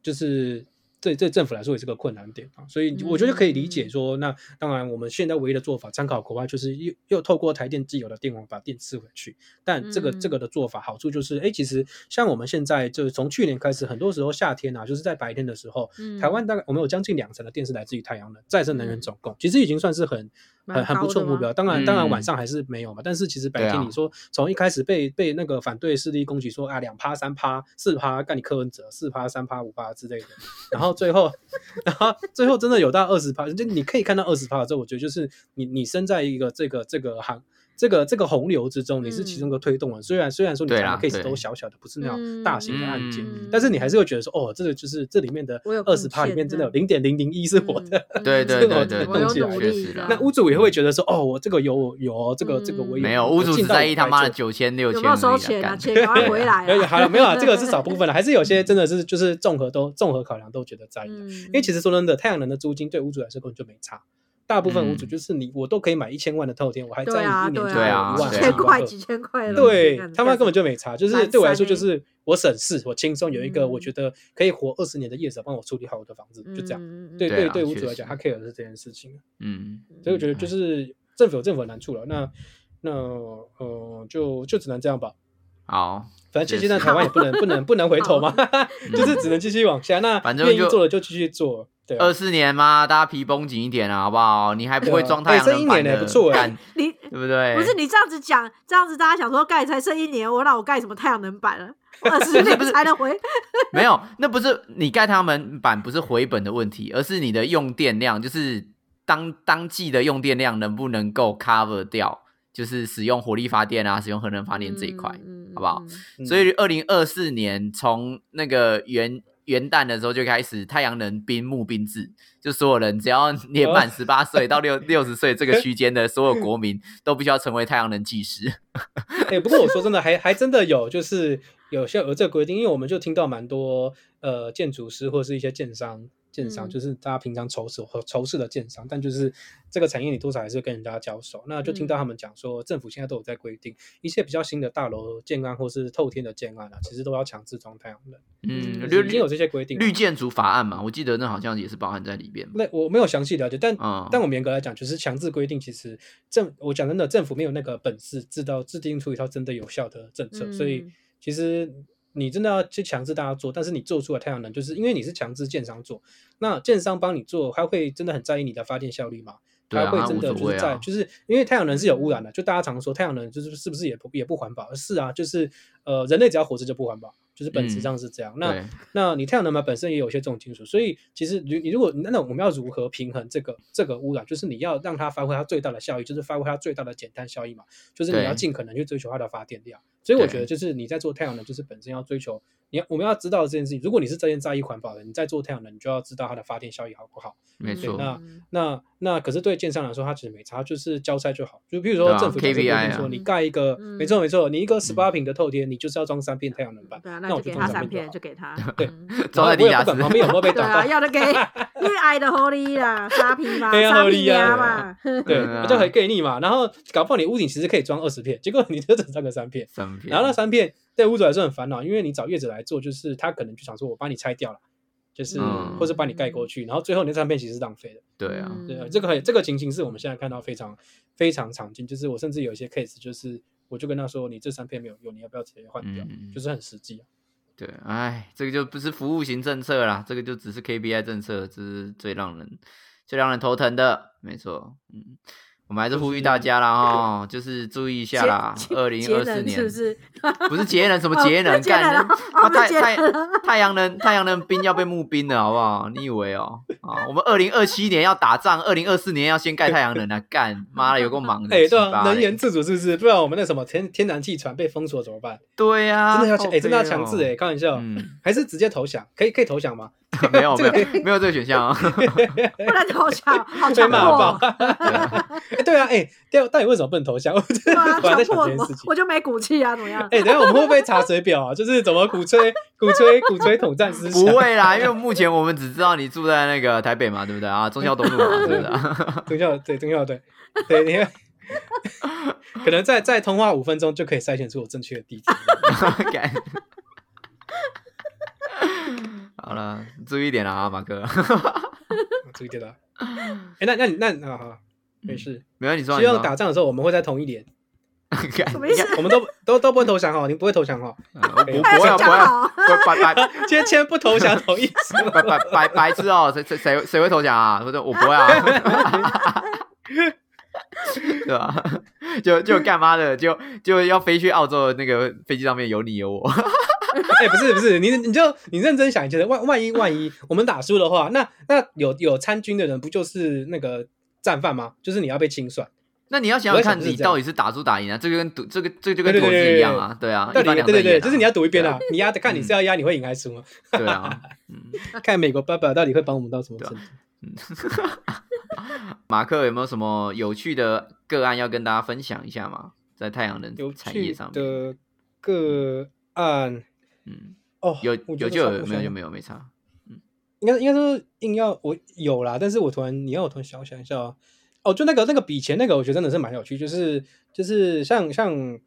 就是对对政府来说也是个困难点啊。所以我觉得可以理解说，那当然我们现在唯一的做法，参考国外就是又又透过台电既有的电网把电吃回去。但这个嗯这个的做法好处就是，哎，其实像我们现在就是从去年开始，很多时候夏天啊，就是在白天的时候，嗯台湾大概我们有将近两成的电是来自于太阳能，再生能源总共，其实已经算是很蛮很很不错目标。当然，当然晚嗯上还是没有嘛。但是其实白天你说从一开始被被那个反对势力攻击说啊两趴三趴四趴干你柯文哲四趴三趴五趴之类的，然后最后 然后最后真的有到二十趴，就你可以看到二十趴之后，我觉得就是你你身在一个这个这个行。这个这个洪流之中，你是其中一个推动人。虽然虽然说你 case 都小小的，不是那种大型的案件，嗯但是你还是会觉得说，哦，这个就是这里面的我有二十趴里面真的有零点零零一是我的。嗯 对对对对我有动起来努确实啦力，那屋主也会觉得说，哦，我这个有有这个这个我有嗯没有屋主只进到在意他妈的九千六千，有没有收钱啊？钱赶快回来啊！没有好了没有啊，这个是少部分了，还是有些真的是就是综合都综合考量都觉得在意的。嗯，因为其实说真的，太阳能的租金对屋主来说根本就没差。大部分屋主嗯就是你，我都可以买一千万的透天，我还在意一年就一万块、几千块的，对他们根本就没差，就是对我来说，就是我省事，我轻松有一个我嗯觉得可以活二十年的业者帮我处理好我的房子，就这样。对对啊对，屋主来讲，他 care 的是这件事情，嗯，所以我觉得就是政府有政府的难处了。那那呃，就就只能这样吧。好，反正现确实阶段台湾也不能不能不能回头嘛，就是只能继续往下。那愿意反正就做的就继续做，对啊二。四年嘛，大家皮绷紧一点啊，好不好？你还不会装太阳能板的，年呢不错哎干 你对不对？不是你这样子讲，这样子大家想说盖才剩一年，我让我盖什么太阳能板了？二十年不是才能回，没有，那不是你盖太阳能板不是回本的问题，而是你的用电量，就是当当季的用电量能不能够 cover 掉，就是使用火力发电啊，使用核能发电这一块。嗯好不好？嗯所以二零二四年从那个元元旦的时候就开始太阳能兵募兵制，就所有人只要年满十八岁到六 六十岁这个区间的所有国民都必须要成为太阳能技师。哎、不过我说真的，还还真的有，就是有些有这个规定，因为我们就听到蛮多呃建筑师或是一些建商。建商嗯就是大家平常仇视和仇视的建商，但就是这个产业你多少还是跟人家交手。那就听到他们讲说，政府现在都有在规定一些比较新的大楼建案或是透天的建案啊，其实都要强制装太阳能，嗯，已经有这些规定。绿建筑法案嘛，我记得那好像也是包含在里边。那我没有详细了解，但、嗯但我们严格来讲，就是强制规定，其实政我讲真的，政府没有那个本事制造制定出一套真的有效的政策，所以嗯其实你真的要去强制大家做，但是你做出来太阳能，就是因为你是强制建商做，那建商帮你做，他会真的很在意你的发电效率吗？他会真的就是在，就是因为太阳能是有污染的，就大家常说太阳能就是是不是也不也不环保？是啊，就是呃人类只要活着就不环保，就是本质上是这样。那，那你太阳能嘛本身也有一些重金属，所以其实你你如果那那我们要如何平衡这个这个污染，就是你要让它发挥它最大的效益，就是发挥它最大的减碳效益嘛，就是你要尽可能去追求它的发电量。所以我觉得就是你在做太阳能，就是本身要追求你要我们要知道这件事情。如果你是真正在意环保的，你在做太阳能，你就要知道它的发电效益好不好。没错。那嗯那那可是对建商来说，它其实没差，就是交差就好。就比如说政府假设规 KPI 啊定说，你盖一个，嗯没错没错，你一个十八平的透天，你就是要装三片太阳能板。对啊，那给他三片，装三片就就给他。对嗯 装在地下不管旁边有没有被 对啊，打到。要的给，因为爱的合理啦，三片嘛，对啊三合理嘛。对，就很给力嘛。然后搞不好你屋顶其实可以装二十片，结果你就只装个三片。三片然后那三片对屋主来说很烦恼，因为你找业者来做，就是他可能就想说我帮你拆掉了，就是、嗯或者帮你盖过去，然后最后那三片其实是浪费的。对啊，对啊，这个很这个情形是我们现在看到非常非常常见，就是我甚至有一些 case，就是我就跟他说，你这三片没有用，你要不要直接换掉？嗯就是很实际啊。对，哎，这个就不是服务型政策啦，这个就只是 KPI 政策，这是最让人最让人头疼的，没错，嗯。我们还是呼吁大家啦哈，就是注意一下啦。二零二四年是不是？不是节能什么哦节能，干哦哦不是节太太太阳能太阳能兵要被募兵了，好不好？你以为哦？啊，我们二零二七年要打仗，二零二四年要先盖太阳能啊！干妈的有够忙的，哎、对鸡啊，能源自主是不是？不然我们那什么天天然气船被封锁怎么办？对呀，真的要强，哎、真的要强制哎、开玩笑，嗯，还是直接投降？可以可以投降吗？没有没有没有这个选项啊。不能投降，好 被强骂爆迫。！哎，对啊，哎、对啊，到底为什么不能投降？我真的对啊，我还在强迫我想这件事情我。就没骨气啊，怎么样？哎、等一下我们会不会查水表啊？就是怎么鼓吹、鼓吹、鼓吹统战思想？不会啦，因为目前我们只知道你住在那个台北嘛，对不对啊？中孝东路嘛，是不是啊？中校对中校对对，你看，可能再再通话五分钟就可以筛选出我正确的地址。干好了，注意一点啦啊，马哥。注意点了。哎、那那你那啊好，没事。没有你说，希望打仗的时候我们会在同一连，干什么意思？我们都都都不会投降哦，你不会投降哈。呃我不会啊，不讲会啊，好不会白白今天签不投降同意？白白白白痴哦，谁谁谁谁会投降啊？或者我不会啊，对吧？就就干嘛的？就就要飞去澳洲的那个飞机上面有你有我，哎、不是不是，你你就你认真想一下，万万一万一我们打输的话，那那有有参军的人不就是那个战犯吗？就是你要被清算。那你要想想看，你到底是打输打赢啊？这个跟赌，这个这个就跟投资一样啊，对啊，到底两对对就是你要赌一边啊对，你压看你是要压你会赢还是输吗？对啊，嗯，看美国爸爸到底会帮我们到什么程度？马克有没有什么有趣的个案要跟大家分享一下吗？在太阳能产业上面，的个案嗯，哦，有有就有，没有就没有，没差。嗯。应该应该说硬要我有啦，但是我突然你要我突然想想一下哦，哦，就那个那个比钱那个，我觉得真的是蛮有趣，就是就是像像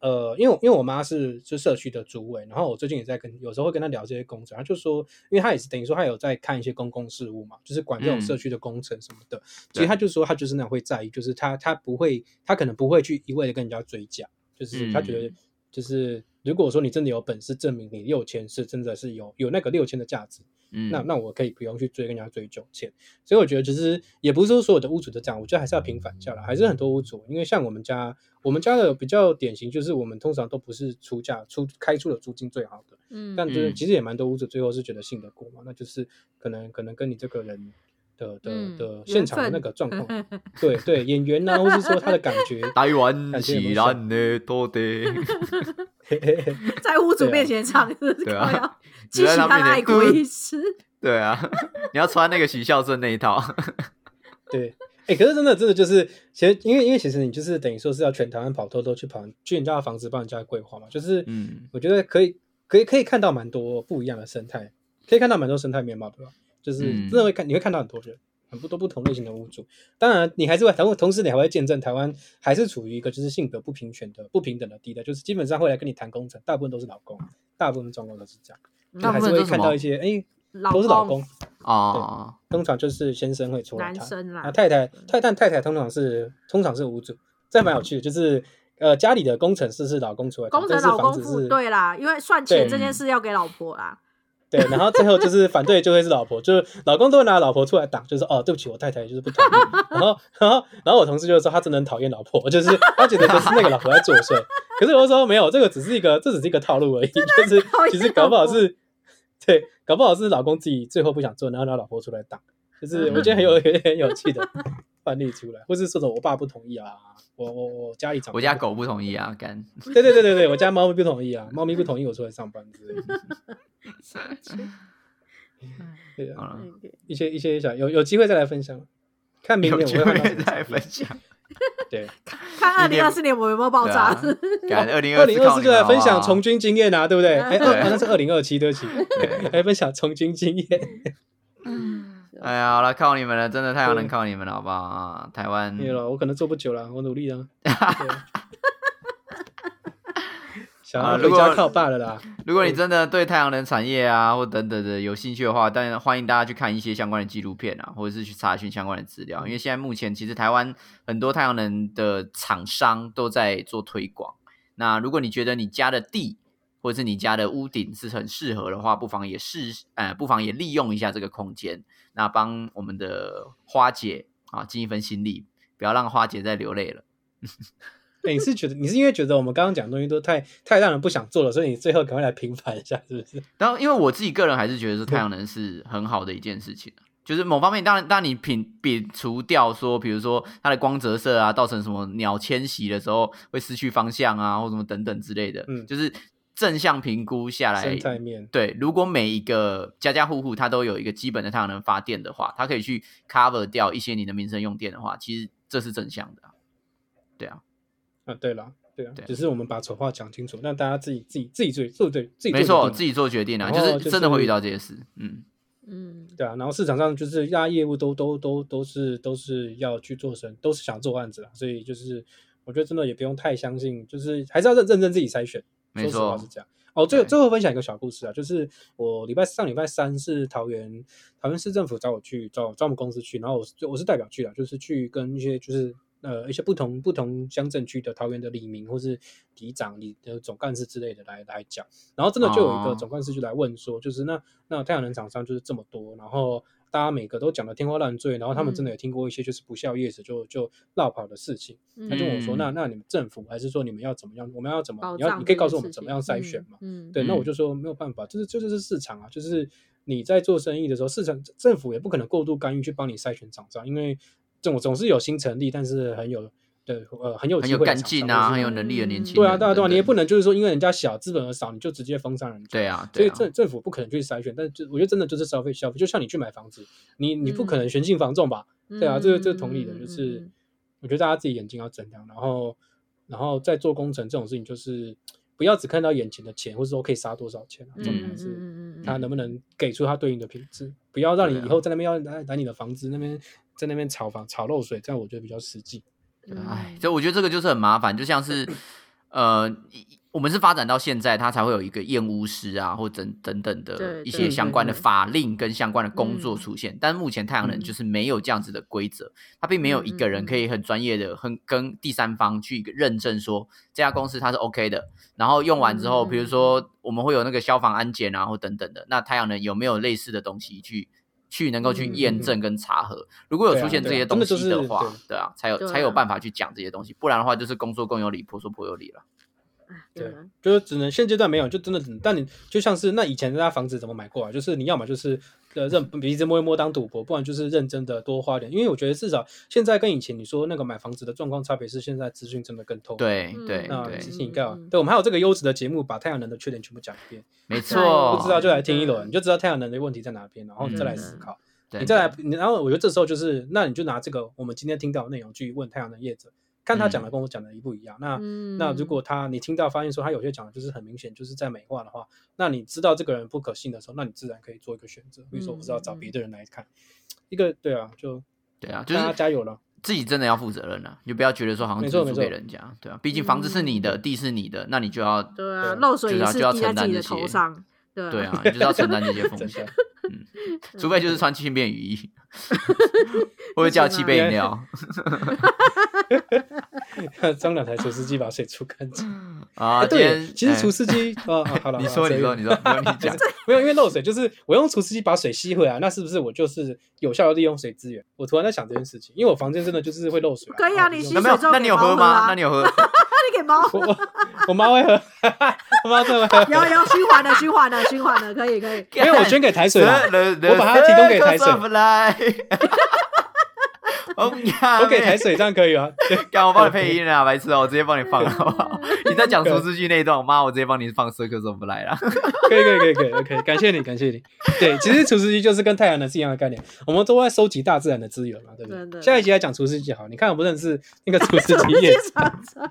呃，因为因为我妈是就社区的主委，然后我最近也在跟有时候会跟她聊这些工程，她就说，因为她也是等于说她有在看一些公共事务嘛，就是管这种嗯。社区的工程什么的，对所以她就说她就是那种会在意，就是她她不会，她可能不会去一味的跟人家追加，就是她觉得嗯。就是如果说你真的有本事证明你六千是真的是有有那个六千的价值，嗯，那那我可以不用去追跟人家追九千，所以我觉得其实也不是说所有的屋主都这样，我觉得还是要平反一下啦，还是很多屋主，因为像我们家，我们家的比较典型就是我们通常都不是出价出开出的租金最好的，嗯，但就是嗯。其实也蛮多屋主最后是觉得信得过嘛，那就是可能可能跟你这个人的的嗯的现场的那个状况，对对，演员呐、或是说他的感觉，台湾是咱的 在屋主面前唱，对啊。激起他的爱国意识。对啊，你要穿那个许孝顺那一套，对，哎、可是真的，真的就是，其实因为因为其实你就是等于说是要全台湾跑，偷偷去跑去人家的房子帮人家规划嘛，就是，嗯。我觉得可以可以可以看到蛮多不一样的生态，可以看到蛮多生态面貌，对吧？就是嗯真的会看，你会看到很多人，很多不同类型的屋主。当然，你还是会同同时你还会见证台湾还是处于一个就是性格不平权的不平等的地带，就是基本上会来跟你谈工程，大部分都是老公，大部分状况都是这样，就大还是会部分都是什么看到一些哎、老都是老公，哦，通常就是先生会出来男谈。生啦啊，，太太太太太太通常是通常是屋主，这蛮有趣的，就是呃家里的工程师是老公出来，工程老公付房子是对啦，因为算钱对这件事要给老婆啦。对，然后最后就是反对就会是老婆，就是老公都会拿老婆出来挡，就是哦对不起我太太就是不同意，然后然后然后我同事就说他真的很讨厌老婆，就是他觉得就是那个老婆在作祟，可是我就说没有，这个只是一个这只是一个套路而已，就是其实搞不好是，对，搞不好是老公自己最后不想做，然后拿老婆出来挡，就是我觉得很有 很有趣的范例出来，或是说什么我爸不同意啊，我我我家里长我家狗不同意啊，干，对对对对对，我家猫咪不同意啊，猫咪不同意我出来上班之类的。好了，一些一些小有有机会再来分享，看明有机年我会再分。享。对，看二零二四年我有没有爆炸？二零二零二四就来分享从军经验啊，对不对？哎，对二啊那是二零二七，对不起，来分享从军经验。哎呀，好了，靠你们了，真的太阳能靠你们了，好不好啊？台湾没有了，我可能做不久了，我努力了。想要啊如果回家靠爸了啦。如果你真的对太阳能产业啊或等等的有兴趣的话，当然欢迎大家去看一些相关的纪录片啊，或者是去查询相关的资料。因为现在目前其实台湾很多太阳能的厂商都在做推广。那如果你觉得你家的地或者是你家的屋顶是很适合的话，不妨也试呃，不妨也利用一下这个空间，那帮我们的花姐啊尽一份心力，不要让花姐再流泪了。哎，你是觉得你是因为觉得我们刚刚讲的东西都太太让人不想做了，所以你最后赶快来平反一下，是不是？然后，因为我自己个人还是觉得说太阳能是很好的一件事情，就是某方面，当然，当你摒摒除掉说，比如说它的光折射啊，造成什么鸟迁徙的时候会失去方向啊，或什么等等之类的，嗯就是正向评估下来生，态面。对，如果每一个家家户户它都有一个基本的太阳能发电的话，它可以去 cover 掉一些你的民生用电的话，其实这是正向的啊、对啊，啊，对了，对啊对，只是我们把丑话讲清楚，让大家自己自己自己做做对自己没错，做决定自己做决定啊，就然后就是真的会遇到这些事，嗯，嗯，对啊，然后市场上就是大家业务都都都都是都是要去做生，都是想做案子啦，所以就是我觉得真的也不用太相信，就是还是要认认真自己筛选。没说实话错是这样。哦，最最后分享一个小故事啊，就是我礼拜上礼拜三是桃园桃园市政府找我去找找我们公司去，然后我是就我是代表去的，就是去跟一些就是呃一些不同不同乡镇区的桃园的里民或是里长、里的总干事之类的来来讲，然后真的就有一个哦总干事就来问说，就是那那太阳能厂商就是这么多，然后。大家每个都讲的天花乱坠，然后他们真的也听过一些就是不孝业者就就绕跑的事情。嗯他就问我说：“嗯那那你们政府还是说你们要怎么样？我们要怎么？你要你可以告诉我们怎么样筛选嘛？”嗯，对，那我嗯就说没有办法，就是这就是市场啊，就是你在做生意的时候，市场政府也不可能过度干预去帮你筛选厂商，因为总总是有新成立，但是很有对呃很有很有干劲啊，很有能力的年轻人，对啊对啊对啊，你也不能能就是说因为人家小资本而少，你就直接封杀人家。对啊，所以政政府不可能去筛选，但就我觉得真的就是消费消费，就像你去买房子，你你不可嗯能选性房仲吧？对啊，这个这个同理的，就是嗯我觉得大家自己眼睛要睁亮，然后然后在做工程这种事情，就是不要只看到眼前的钱，或者说可以杀多少钱啊，嗯重点还是它能不能给出它对应的品质，不要让你以后在那边要来来你的房子那边在那边炒房炒漏水，这样我觉得比较实际。哎，嗯所以我觉得这个就是很麻烦，就像是呃，一我们是发展到现在，它才会有一个验屋师啊，或等等等的一些相关的法令跟相关的工作嗯出现。但是目前太阳能嗯就是没有这样子的规则，它并没有一个人可以很专业的、很跟第三方去一个认证说这家公司它是 OK 的。然后用完之后，嗯比如说我们会有那个消防安检啊，或等等的，那太阳能有没有类似的东西去？去能够去嗯验证跟查核，如果有出现这些东西的话，对对啊，才有对啊才有办法去讲这些东西，不然的话就是公说公有理，婆说婆有理了。对对，就是只能现阶段没有，就真的只能。但你就像是那以前那家房子怎么买过啊，就是你要么就是呃认鼻子摸一摸当赌博，不然就是认真的多花点。因为我觉得至少现在跟以前你说那个买房子的状况差别是，现在资讯真的更透对对那对其，实你看啊嗯嗯，对我们还有这个优质的节目，把太阳能的缺点全部讲一遍，没错，不知道就来听一轮，你就知道太阳能的问题在哪边，然后你再来思考。对你再来，然后我觉得这时候就是，那你就拿这个我们今天听到的内容去问太阳能业者，看他讲的跟我讲的一不一样。那嗯那如果他你听到发现说他有些讲的就是很明显就是在美化的话，那你知道这个人不可信的时候，那你自然可以做一个选择，比如说我知道找别的人来看。一个对啊，就对啊，就大家是加油了。自己真的要负责任了，你就不要觉得说好像只是租没错没错给人家，对啊，毕竟房子是你的，地是你的，那你就要对啊，对漏水也就是要是滴在自己的承担这些头上，对对啊，你就是要承担这些风险，嗯，除非就是穿轻便雨衣，或者叫七杯饮料 装两台除湿机把水除干净。啊。对，其实哎除湿机啊，啊好了，你说你说你说，没有你讲，没有，因为漏水就是我用除湿机把水吸回来，那是不是我就是有效的利用水资源？我突然在想这件事情，因为我房间真的就是会漏水、可以啊你吸那没有水之后？那你有喝喝吗？啊那你有喝？你给猫我 我我妈会喝，我妈真的会喝，有有循环的循环的循环的，可以可以。因为我捐给台水了，我把它提供给台水，我给台水这样可以吗？对干，我帮你配音啊，白痴哦，我直接帮你放好不好？你在讲除湿机那一段，我妈，我直接帮你放《Circus of Life》啦。可以可以可以可以，OK，感谢你感谢你。对，其实除湿机就是跟太阳能是一样的概念，我们都在收集大自然的资源嘛，对不对？下一集来讲除湿机好，你看我不认识那个除湿机业者，常常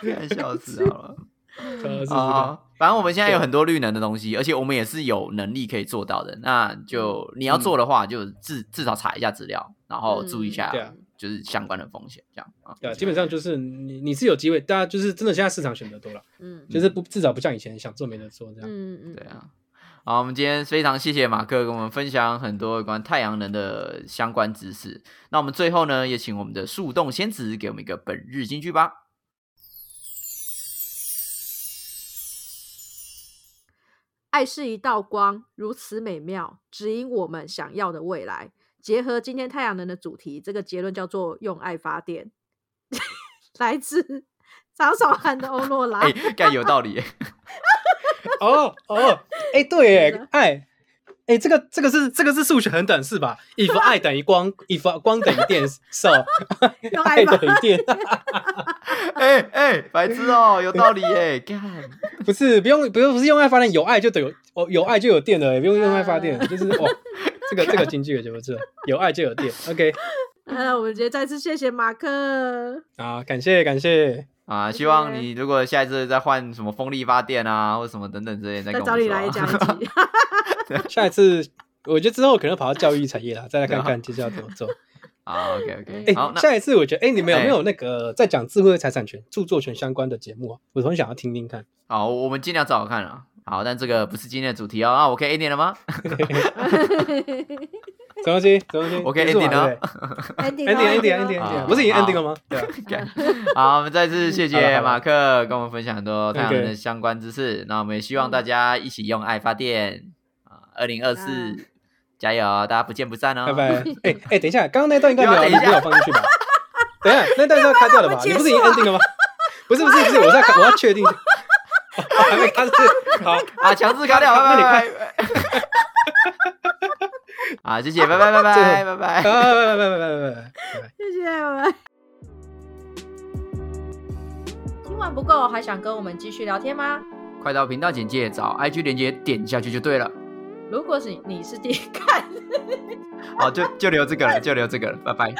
看笑死好了。啊，反正我们现在有很多绿能的东西，而且我们也是有能力可以做到的。那就你要做的话，就至至少查一下资料，然后注意一下对啊，就是相关的风险，这样啊。对啊，基本上就是你你是有机会，大家就是真的现在市场选择多了，嗯就是不至少不像以前想做没得做这样。嗯嗯对啊。好，我们今天非常谢谢马克跟我们分享很多有关太阳能的相关知识。那我们最后呢，也请我们的树洞仙子给我们一个本日金句吧。爱是一道光，如此美妙，指引我们想要的未来。结合今天太阳能的主题，这个结论叫做“用爱发电”，来自 张韶涵的欧若拉。哎、干有道理耶。哦哦，哎对耶，爱，哎这个这个是这个是数学很等式吧？if 爱等于光，if 光等于电，so 用爱等于电，哎哎、白痴哦、有道理耶。干，不是不用不用不是用爱发电，有爱就等于哦有爱就有电了，也不用用爱发电，就是哦这个这个京剧也就不错，有爱就有电，OK 那我们今天再次谢谢马克。啊，感谢感谢，啊，希望你如果下一次再换什么风力发电啊，或什么等等之类，再找你来讲一集。下一次我觉得之后可能跑到教育产业啦，再来看看接下来怎么做。好，OK OK，哎、好，那下一次我觉得，哎、你们有没哎有那个在讲智慧财产权、著作权相关的节目啊？我很想要听听看。好，我们尽量找找看啊。好，但这个不是今天的主题哦。啊我可以 ending 了吗？什么东西？什么东西？我可以 ending 了 ending 对 ending 咯 ending 咯 ending 不是已经 ending 了吗？对好，我们再次谢谢马克跟我们分享很多太阳能的相关知识。那我们也希望大家一起用爱发电啊！二零二四啊加油，大家不见不散哦！拜拜。哎哎，等一下，刚刚那段应该没有放进去吧？等一下，那段是要 开掉的吧？你不是已经结束啊 ending 了吗？不是不是不是，我在看，我要确定。哦还没开始，好，啊，强制卡掉，那你拜拜。好，谢谢，拜拜拜拜拜拜。拜拜拜拜拜拜拜拜。谢谢，拜拜。听完不够，还想跟我们继续聊天吗？快到频道简介找 IG 连接点下去就对了。如果是你是第一看。哦，就就留这个了，就留这个了，拜拜。